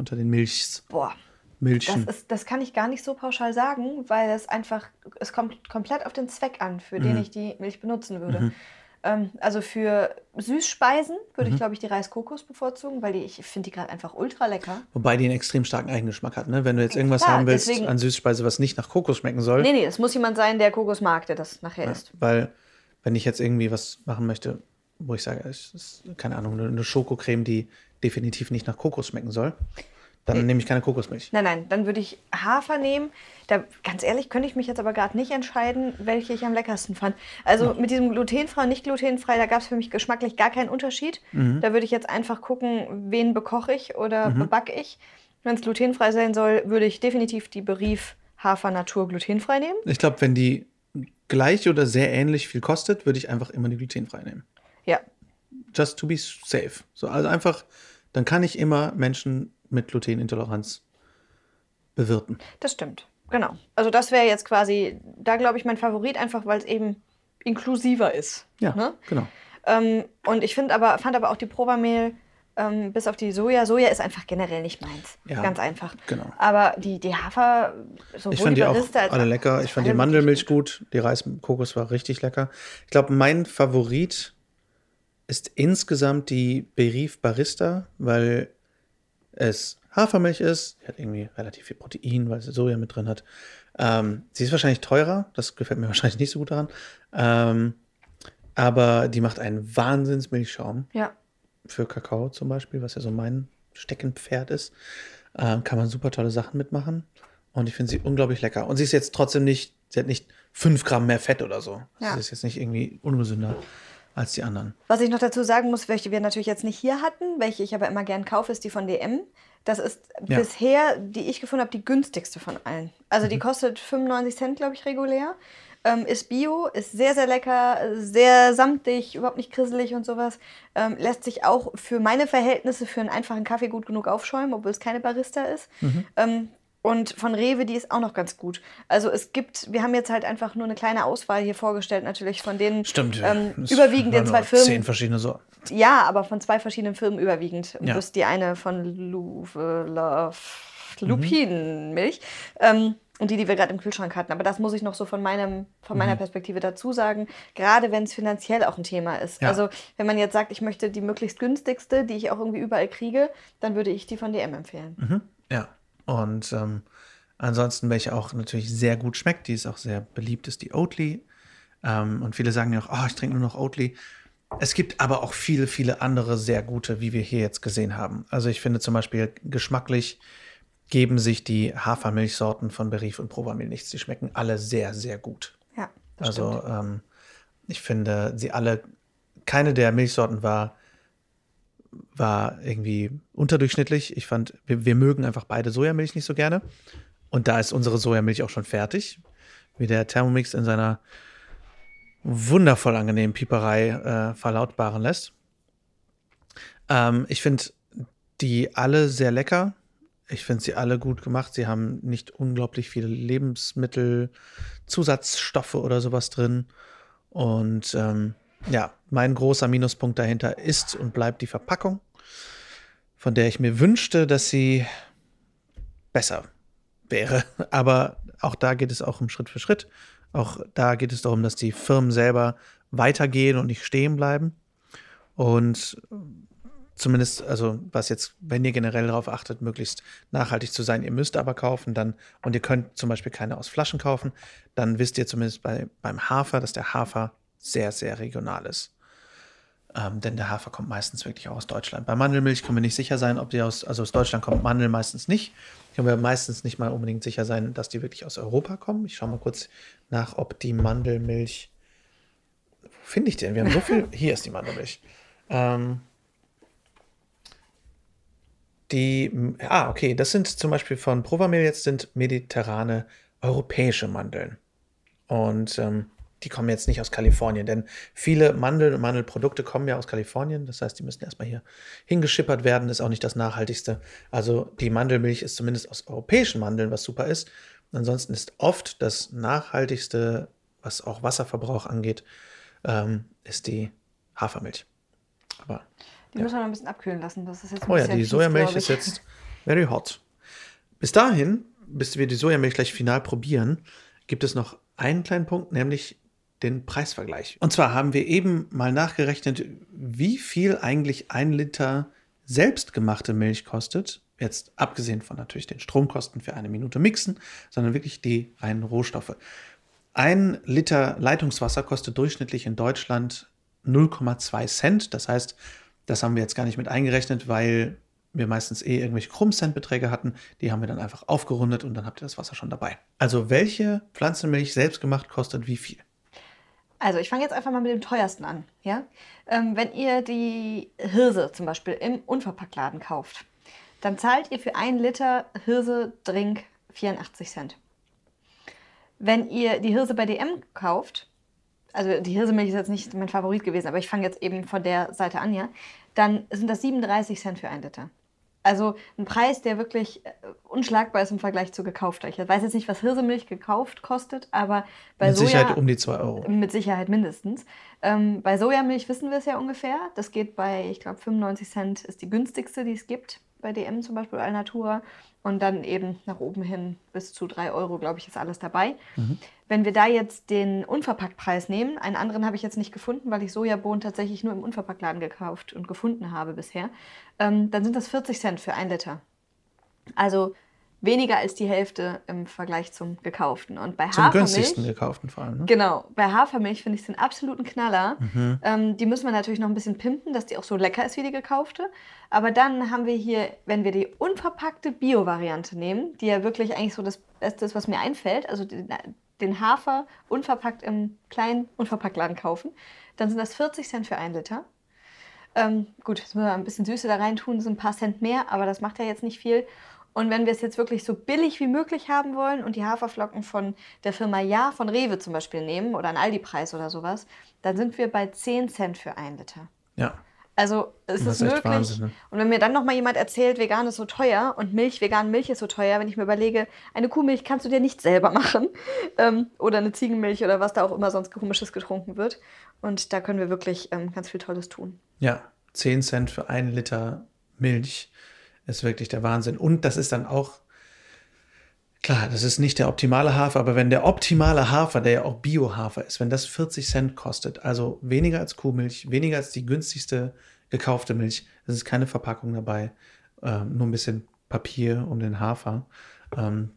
unter den Milchs? Boah, Milchen? das, ist, das kann ich gar nicht so pauschal sagen, weil es einfach, es kommt komplett auf den Zweck an, für Mhm. den ich die Milch benutzen würde. Ähm, also für Süßspeisen würde Mhm. ich, glaube ich, die Reiskokos bevorzugen, weil die, ich finde die gerade einfach ultra lecker. Wobei die einen extrem starken Eigengeschmack hat. Ne? Wenn du jetzt irgendwas Klar, haben willst deswegen- an Süßspeise, was nicht nach Kokos schmecken soll. Nee, nee, es muss jemand sein, der Kokos mag, der das nachher Ja, isst. weil, wenn ich jetzt irgendwie was machen möchte, wo ich sage, es ist, keine Ahnung, eine Schokocreme, die definitiv nicht nach Kokos schmecken soll, dann nehme ich keine Kokosmilch. Nein, nein, dann würde ich Hafer nehmen. Da, ganz ehrlich, könnte ich mich jetzt aber gerade nicht entscheiden, welche ich am leckersten fand. Also mit diesem glutenfrei und nicht glutenfrei, da gab es für mich geschmacklich gar keinen Unterschied. Mhm. Da würde ich jetzt einfach gucken, wen bekoche ich oder bebacke ich. Wenn es glutenfrei sein soll, würde ich definitiv die Berief Hafer Natur glutenfrei nehmen. Ich glaube, wenn die gleich oder sehr ähnlich viel kostet, würde ich einfach immer die glutenfrei nehmen. Ja, just to be safe. So, also einfach, dann kann ich immer Menschen mit Glutenintoleranz bewirten. das stimmt. Genau. Also das wäre jetzt quasi, da glaube ich, mein Favorit, einfach weil es eben inklusiver ist. Ja, Ne? genau. Ähm, und ich finde aber, fand aber auch die Probamehl, ähm, bis auf die Soja, Soja ist einfach generell nicht meins. Ja, Ganz einfach. genau. Aber die, die Hafer, sowohl Ich fand die auch Barista als alle lecker. Ich fand die Mandelmilch wirklich gut. Die Reiskokos war richtig lecker. Ich glaube, mein Favorit ist insgesamt die Berif Barista, weil es Hafermilch ist. Die hat irgendwie relativ viel Protein, weil sie Soja mit drin hat. Ähm, sie ist wahrscheinlich teurer. Das gefällt mir wahrscheinlich nicht so gut daran. Ähm, aber die macht einen Wahnsinns-Milchschaum. Ja, für Kakao zum Beispiel, was ja so mein Steckenpferd ist, ähm, kann man super tolle Sachen mitmachen. Und ich finde sie unglaublich lecker. Und sie ist jetzt trotzdem nicht, sie hat nicht 5 Gramm mehr Fett oder so. Ja. Sie ist jetzt nicht irgendwie ungesünder als die anderen. Was ich noch dazu sagen muss, welche wir natürlich jetzt nicht hier hatten, welche ich aber immer gern kaufe, ist die von DM. Das ist Ja. bisher, die ich gefunden habe, die günstigste von allen. Also Mhm. die kostet 95 Cent, glaube ich, regulär. Ähm, ist bio, ist sehr, sehr lecker, sehr samtig, überhaupt nicht krisselig und sowas. Ähm, lässt sich auch für meine Verhältnisse für einen einfachen Kaffee gut genug aufschäumen, obwohl es keine Barista ist. Mhm. Ähm, und von Rewe, die ist auch noch ganz gut. Also es gibt, wir haben jetzt halt einfach nur eine kleine Auswahl hier vorgestellt, natürlich von den Stimmt, ähm, überwiegend den zwei Firmen. Zehn verschiedene Sorten. Ja, aber von zwei verschiedenen Firmen überwiegend. Ja. Plus die eine von Louve Love Lupinenmilch. Mhm. Ähm, und die, die wir gerade im Kühlschrank hatten. Aber das muss ich noch so von, meinem, von meiner mhm. Perspektive dazu sagen, gerade wenn es finanziell auch ein Thema ist. Ja. Also wenn man jetzt sagt, ich möchte die möglichst günstigste, die ich auch irgendwie überall kriege, dann würde ich die von DM empfehlen. Mhm. Ja, und ähm, ansonsten, welche auch natürlich sehr gut schmeckt, die ist auch sehr beliebt, ist die Oatly. Ähm, und viele sagen ja auch, oh, ich trinke nur noch Oatly. Es gibt aber auch viele, viele andere sehr gute, wie wir hier jetzt gesehen haben. Also ich finde zum Beispiel geschmacklich geben sich die Hafermilchsorten von Berief und Provamil nichts. Die schmecken alle sehr, sehr gut. Ja, das also ähm, ich finde, sie alle, keine der Milchsorten war, war irgendwie unterdurchschnittlich. Ich fand, wir, wir mögen einfach beide Sojamilch nicht so gerne. Und da ist unsere Sojamilch auch schon fertig, wie der Thermomix in seiner wundervoll angenehmen Pieperei äh, verlautbaren lässt. Ähm, ich finde die alle sehr lecker. Ich finde sie alle gut gemacht. Sie haben nicht unglaublich viele Lebensmittel, Zusatzstoffe oder sowas drin. Und ähm, ja, mein großer Minuspunkt dahinter ist und bleibt die Verpackung, von der ich mir wünschte, dass sie besser wäre. Aber auch da geht es auch um Schritt für Schritt. Auch da geht es darum, dass die Firmen selber weitergehen und nicht stehen bleiben. Und zumindest, also was jetzt, wenn ihr generell darauf achtet, möglichst nachhaltig zu sein, ihr müsst aber kaufen, dann, und ihr könnt zum Beispiel keine aus Flaschen kaufen, dann wisst ihr zumindest bei, beim Hafer, dass der Hafer sehr, sehr regional ist. Ähm, denn der Hafer kommt meistens wirklich auch aus Deutschland. Bei Mandelmilch können wir nicht sicher sein, ob die aus, also aus Deutschland kommt Mandel meistens nicht. Können wir meistens nicht mal unbedingt sicher sein, dass die wirklich aus Europa kommen. Ich schaue mal kurz nach, ob die Mandelmilch. Wo finde ich denn? Wir haben so viel. Hier ist die Mandelmilch. Ähm, die, ah, okay, das sind zum Beispiel von Provamil jetzt sind mediterrane europäische Mandeln. Und ähm, die kommen jetzt nicht aus Kalifornien, denn viele Mandeln und Mandelprodukte kommen ja aus Kalifornien. Das heißt, die müssen erstmal hier hingeschippert werden, ist auch nicht das nachhaltigste. Also die Mandelmilch ist zumindest aus europäischen Mandeln, was super ist. Ansonsten ist oft das nachhaltigste, was auch Wasserverbrauch angeht, ähm, ist die Hafermilch. Aber die ja. müssen wir noch ein bisschen abkühlen lassen. Das ist jetzt oh ja, die Sojamilch ist jetzt very hot. Bis dahin, bis wir die Sojamilch gleich final probieren, gibt es noch einen kleinen Punkt, nämlich den Preisvergleich. Und zwar haben wir eben mal nachgerechnet, wie viel eigentlich ein Liter selbstgemachte Milch kostet. Jetzt abgesehen von natürlich den Stromkosten für eine Minute mixen, sondern wirklich die reinen Rohstoffe. Ein Liter Leitungswasser kostet durchschnittlich in Deutschland 0,2 Cent. Das heißt, das haben wir jetzt gar nicht mit eingerechnet, weil wir meistens eh irgendwelche Krummcentbeträge hatten. Die haben wir dann einfach aufgerundet und dann habt ihr das Wasser schon dabei. Also welche Pflanzenmilch selbst gemacht kostet wie viel? Also ich fange jetzt einfach mal mit dem teuersten an. Ja? Ähm, wenn ihr die Hirse zum Beispiel im Unverpacktladen kauft, dann zahlt ihr für einen Liter Hirse-Drink 84 Cent. Wenn ihr die Hirse bei DM kauft, also die Hirsemilch ist jetzt nicht mein Favorit gewesen, aber ich fange jetzt eben von der Seite an, ja, dann sind das 37 Cent für ein Liter. Also ein Preis, der wirklich äh, unschlagbar ist im Vergleich zu gekaufter. Ich weiß jetzt nicht, was Hirsemilch gekauft kostet, aber bei mit Soja... Mit Sicherheit um die 2 Euro. Mit Sicherheit mindestens. Ähm, bei Sojamilch wissen wir es ja ungefähr. Das geht bei, ich glaube, 95 Cent ist die günstigste, die es gibt. Bei DM zum Beispiel, Alnatura. Und dann eben nach oben hin bis zu 3 Euro, glaube ich, ist alles dabei. Mhm. Wenn wir da jetzt den Unverpacktpreis nehmen, einen anderen habe ich jetzt nicht gefunden, weil ich Sojabohnen tatsächlich nur im Unverpacktladen gekauft und gefunden habe bisher, ähm, dann sind das 40 Cent für ein Liter. Also weniger als die Hälfte im Vergleich zum gekauften. Und bei zum Hafermilch, günstigsten gekauften vor allem. Ne? Genau, bei Hafermilch finde ich den absoluten Knaller. Mhm. Ähm, die müssen wir natürlich noch ein bisschen pimpen, dass die auch so lecker ist wie die gekaufte. Aber dann haben wir hier, wenn wir die unverpackte Bio-Variante nehmen, die ja wirklich eigentlich so das Beste ist, was mir einfällt, also den, den Hafer unverpackt im kleinen Unverpacktladen kaufen, dann sind das 40 Cent für ein Liter. Ähm, gut, jetzt müssen wir ein bisschen Süße da rein tun, sind ein paar Cent mehr, aber das macht ja jetzt nicht viel. Und wenn wir es jetzt wirklich so billig wie möglich haben wollen und die Haferflocken von der Firma Ja, von Rewe zum Beispiel nehmen oder einen Aldi-Preis oder sowas, dann sind wir bei 10 Cent für ein Liter. Ja. Also es Das ist ist möglich. Wahnsinn, ne? Und wenn mir dann noch mal jemand erzählt, vegan ist so teuer und Milch, vegan Milch ist so teuer, wenn ich mir überlege, eine Kuhmilch kannst du dir nicht selber machen ähm, oder eine Ziegenmilch oder was da auch immer sonst komisches getrunken wird. Und da können wir wirklich ähm, ganz viel Tolles tun. Ja, 10 Cent für einen Liter Milch ist wirklich der Wahnsinn. Und das ist dann auch, klar, das ist nicht der optimale Hafer, aber wenn der optimale Hafer, der ja auch Bio-Hafer ist, wenn das 40 Cent kostet, also weniger als Kuhmilch, weniger als die günstigste gekaufte Milch, es ist keine Verpackung dabei, ähm, nur ein bisschen Papier um den Hafer, ähm,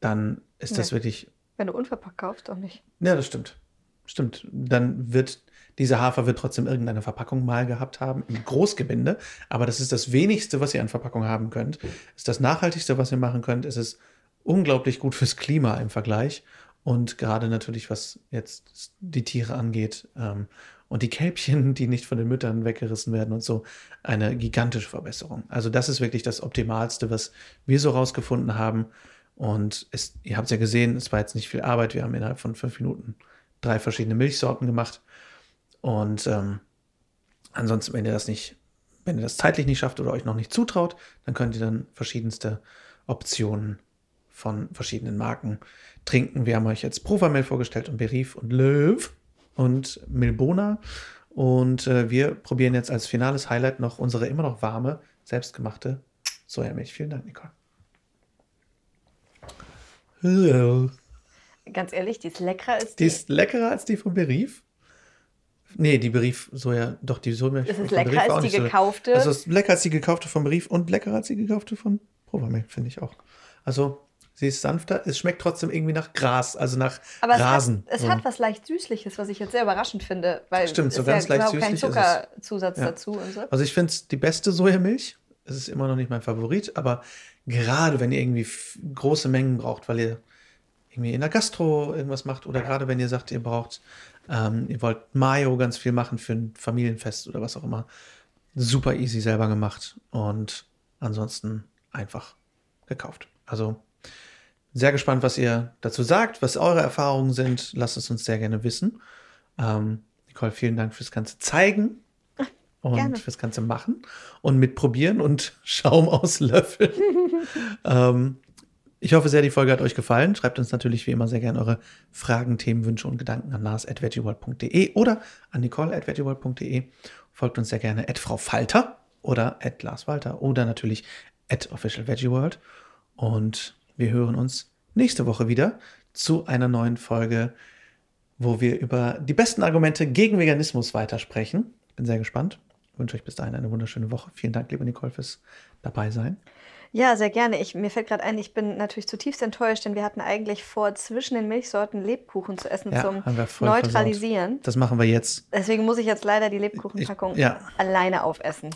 dann ist das Nee. wirklich Wenn du unverpackt kaufst, doch nicht. ja, das stimmt. Stimmt. Dann wird dieser Hafer wird trotzdem irgendeine Verpackung mal gehabt haben im Großgebinde, aber das ist das wenigste, was ihr an Verpackung haben könnt. Ist das nachhaltigste, was ihr machen könnt. Es ist unglaublich gut fürs Klima im Vergleich und gerade natürlich, was jetzt die Tiere angeht ähm, und die Kälbchen, die nicht von den Müttern weggerissen werden und so, eine gigantische Verbesserung. Also das ist wirklich das Optimalste, was wir so rausgefunden haben. Und es, ihr habt es ja gesehen, es war jetzt nicht viel Arbeit. Wir haben innerhalb von fünf Minuten drei verschiedene Milchsorten gemacht. Und ähm, ansonsten, wenn ihr das nicht, wenn ihr das zeitlich nicht schafft oder euch noch nicht zutraut, dann könnt ihr dann verschiedenste Optionen von verschiedenen Marken trinken. Wir haben euch jetzt Provamil vorgestellt und Berif und Löw und Milbona. Und äh, wir probieren jetzt als finales Highlight noch unsere immer noch warme, selbstgemachte Sojamilch. Vielen Dank, Nicole. Hello. Ganz ehrlich, die ist leckerer als Die ist leckerer als die von Berif. Nee, die Berif Soja, doch die Sojamilch. Es ist leckerer als die so- gekaufte. Also es ist lecker als die gekaufte von Berif und leckerer als die gekaufte von Provamil, finde ich auch. Also sie ist sanfter, es schmeckt trotzdem irgendwie nach Gras, also nach Aber es, Rasen. hat, es so. hat was leicht Süßliches, was ich jetzt sehr überraschend finde. Weil Stimmt, es so ganz ja leicht kein süßlich es. Zuckerzusatz Ja. dazu und so. Also ich finde es die beste Sojamilch. Es ist immer noch nicht mein Favorit, aber gerade wenn ihr irgendwie große Mengen braucht, weil ihr irgendwie in der Gastro irgendwas macht oder gerade wenn ihr sagt, ihr braucht, ähm, ihr wollt Mayo ganz viel machen für ein Familienfest oder was auch immer, super easy selber gemacht und ansonsten einfach gekauft. Also sehr gespannt, was ihr dazu sagt, was eure Erfahrungen sind. Lasst es uns sehr gerne wissen. Ähm, Nicole, vielen Dank fürs ganze Zeigen und Gerne. fürs ganze Machen und mitprobieren und Schaum auslöffeln. ähm, ich hoffe sehr, die Folge hat euch gefallen. Schreibt uns natürlich wie immer sehr gerne eure Fragen, Themen, Wünsche und Gedanken an lars.veggieworld.de oder an nicole.veggieworld.de. Folgt uns sehr gerne at Frau Falter oder at Lars Walter oder natürlich at Official Veggie World. Und wir hören uns nächste Woche wieder zu einer neuen Folge, wo wir über die besten Argumente gegen Veganismus weitersprechen. Bin sehr gespannt. Ich wünsche euch bis dahin eine wunderschöne Woche. Vielen Dank, liebe Nicole, fürs dabei sein. Ja, sehr gerne. Ich, mir fällt gerade ein, ich bin natürlich zutiefst enttäuscht, denn wir hatten eigentlich vor, zwischen den Milchsorten Lebkuchen zu essen Ja, zum Neutralisieren. Das machen wir jetzt. Deswegen muss ich jetzt leider die Lebkuchenpackung Ich- ja. alleine aufessen.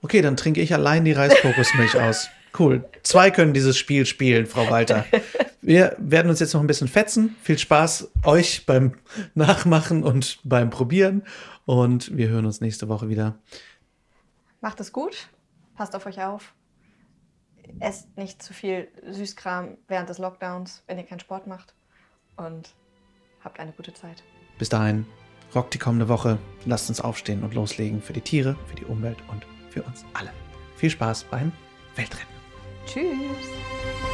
Okay, dann trinke ich allein die Reiskokosmilch aus. Cool. Zwei können dieses Spiel spielen, Frau Walter. Wir werden uns jetzt noch ein bisschen fetzen. Viel Spaß euch beim Nachmachen und beim Probieren. Und wir hören uns nächste Woche wieder. Macht es gut, passt auf euch auf. Esst nicht zu viel Süßkram während des Lockdowns, wenn ihr keinen Sport macht. Und habt eine gute Zeit. Bis dahin, rockt die kommende Woche. Lasst uns aufstehen und loslegen für die Tiere, für die Umwelt und für uns alle. Viel Spaß beim Weltretten. Tschüss.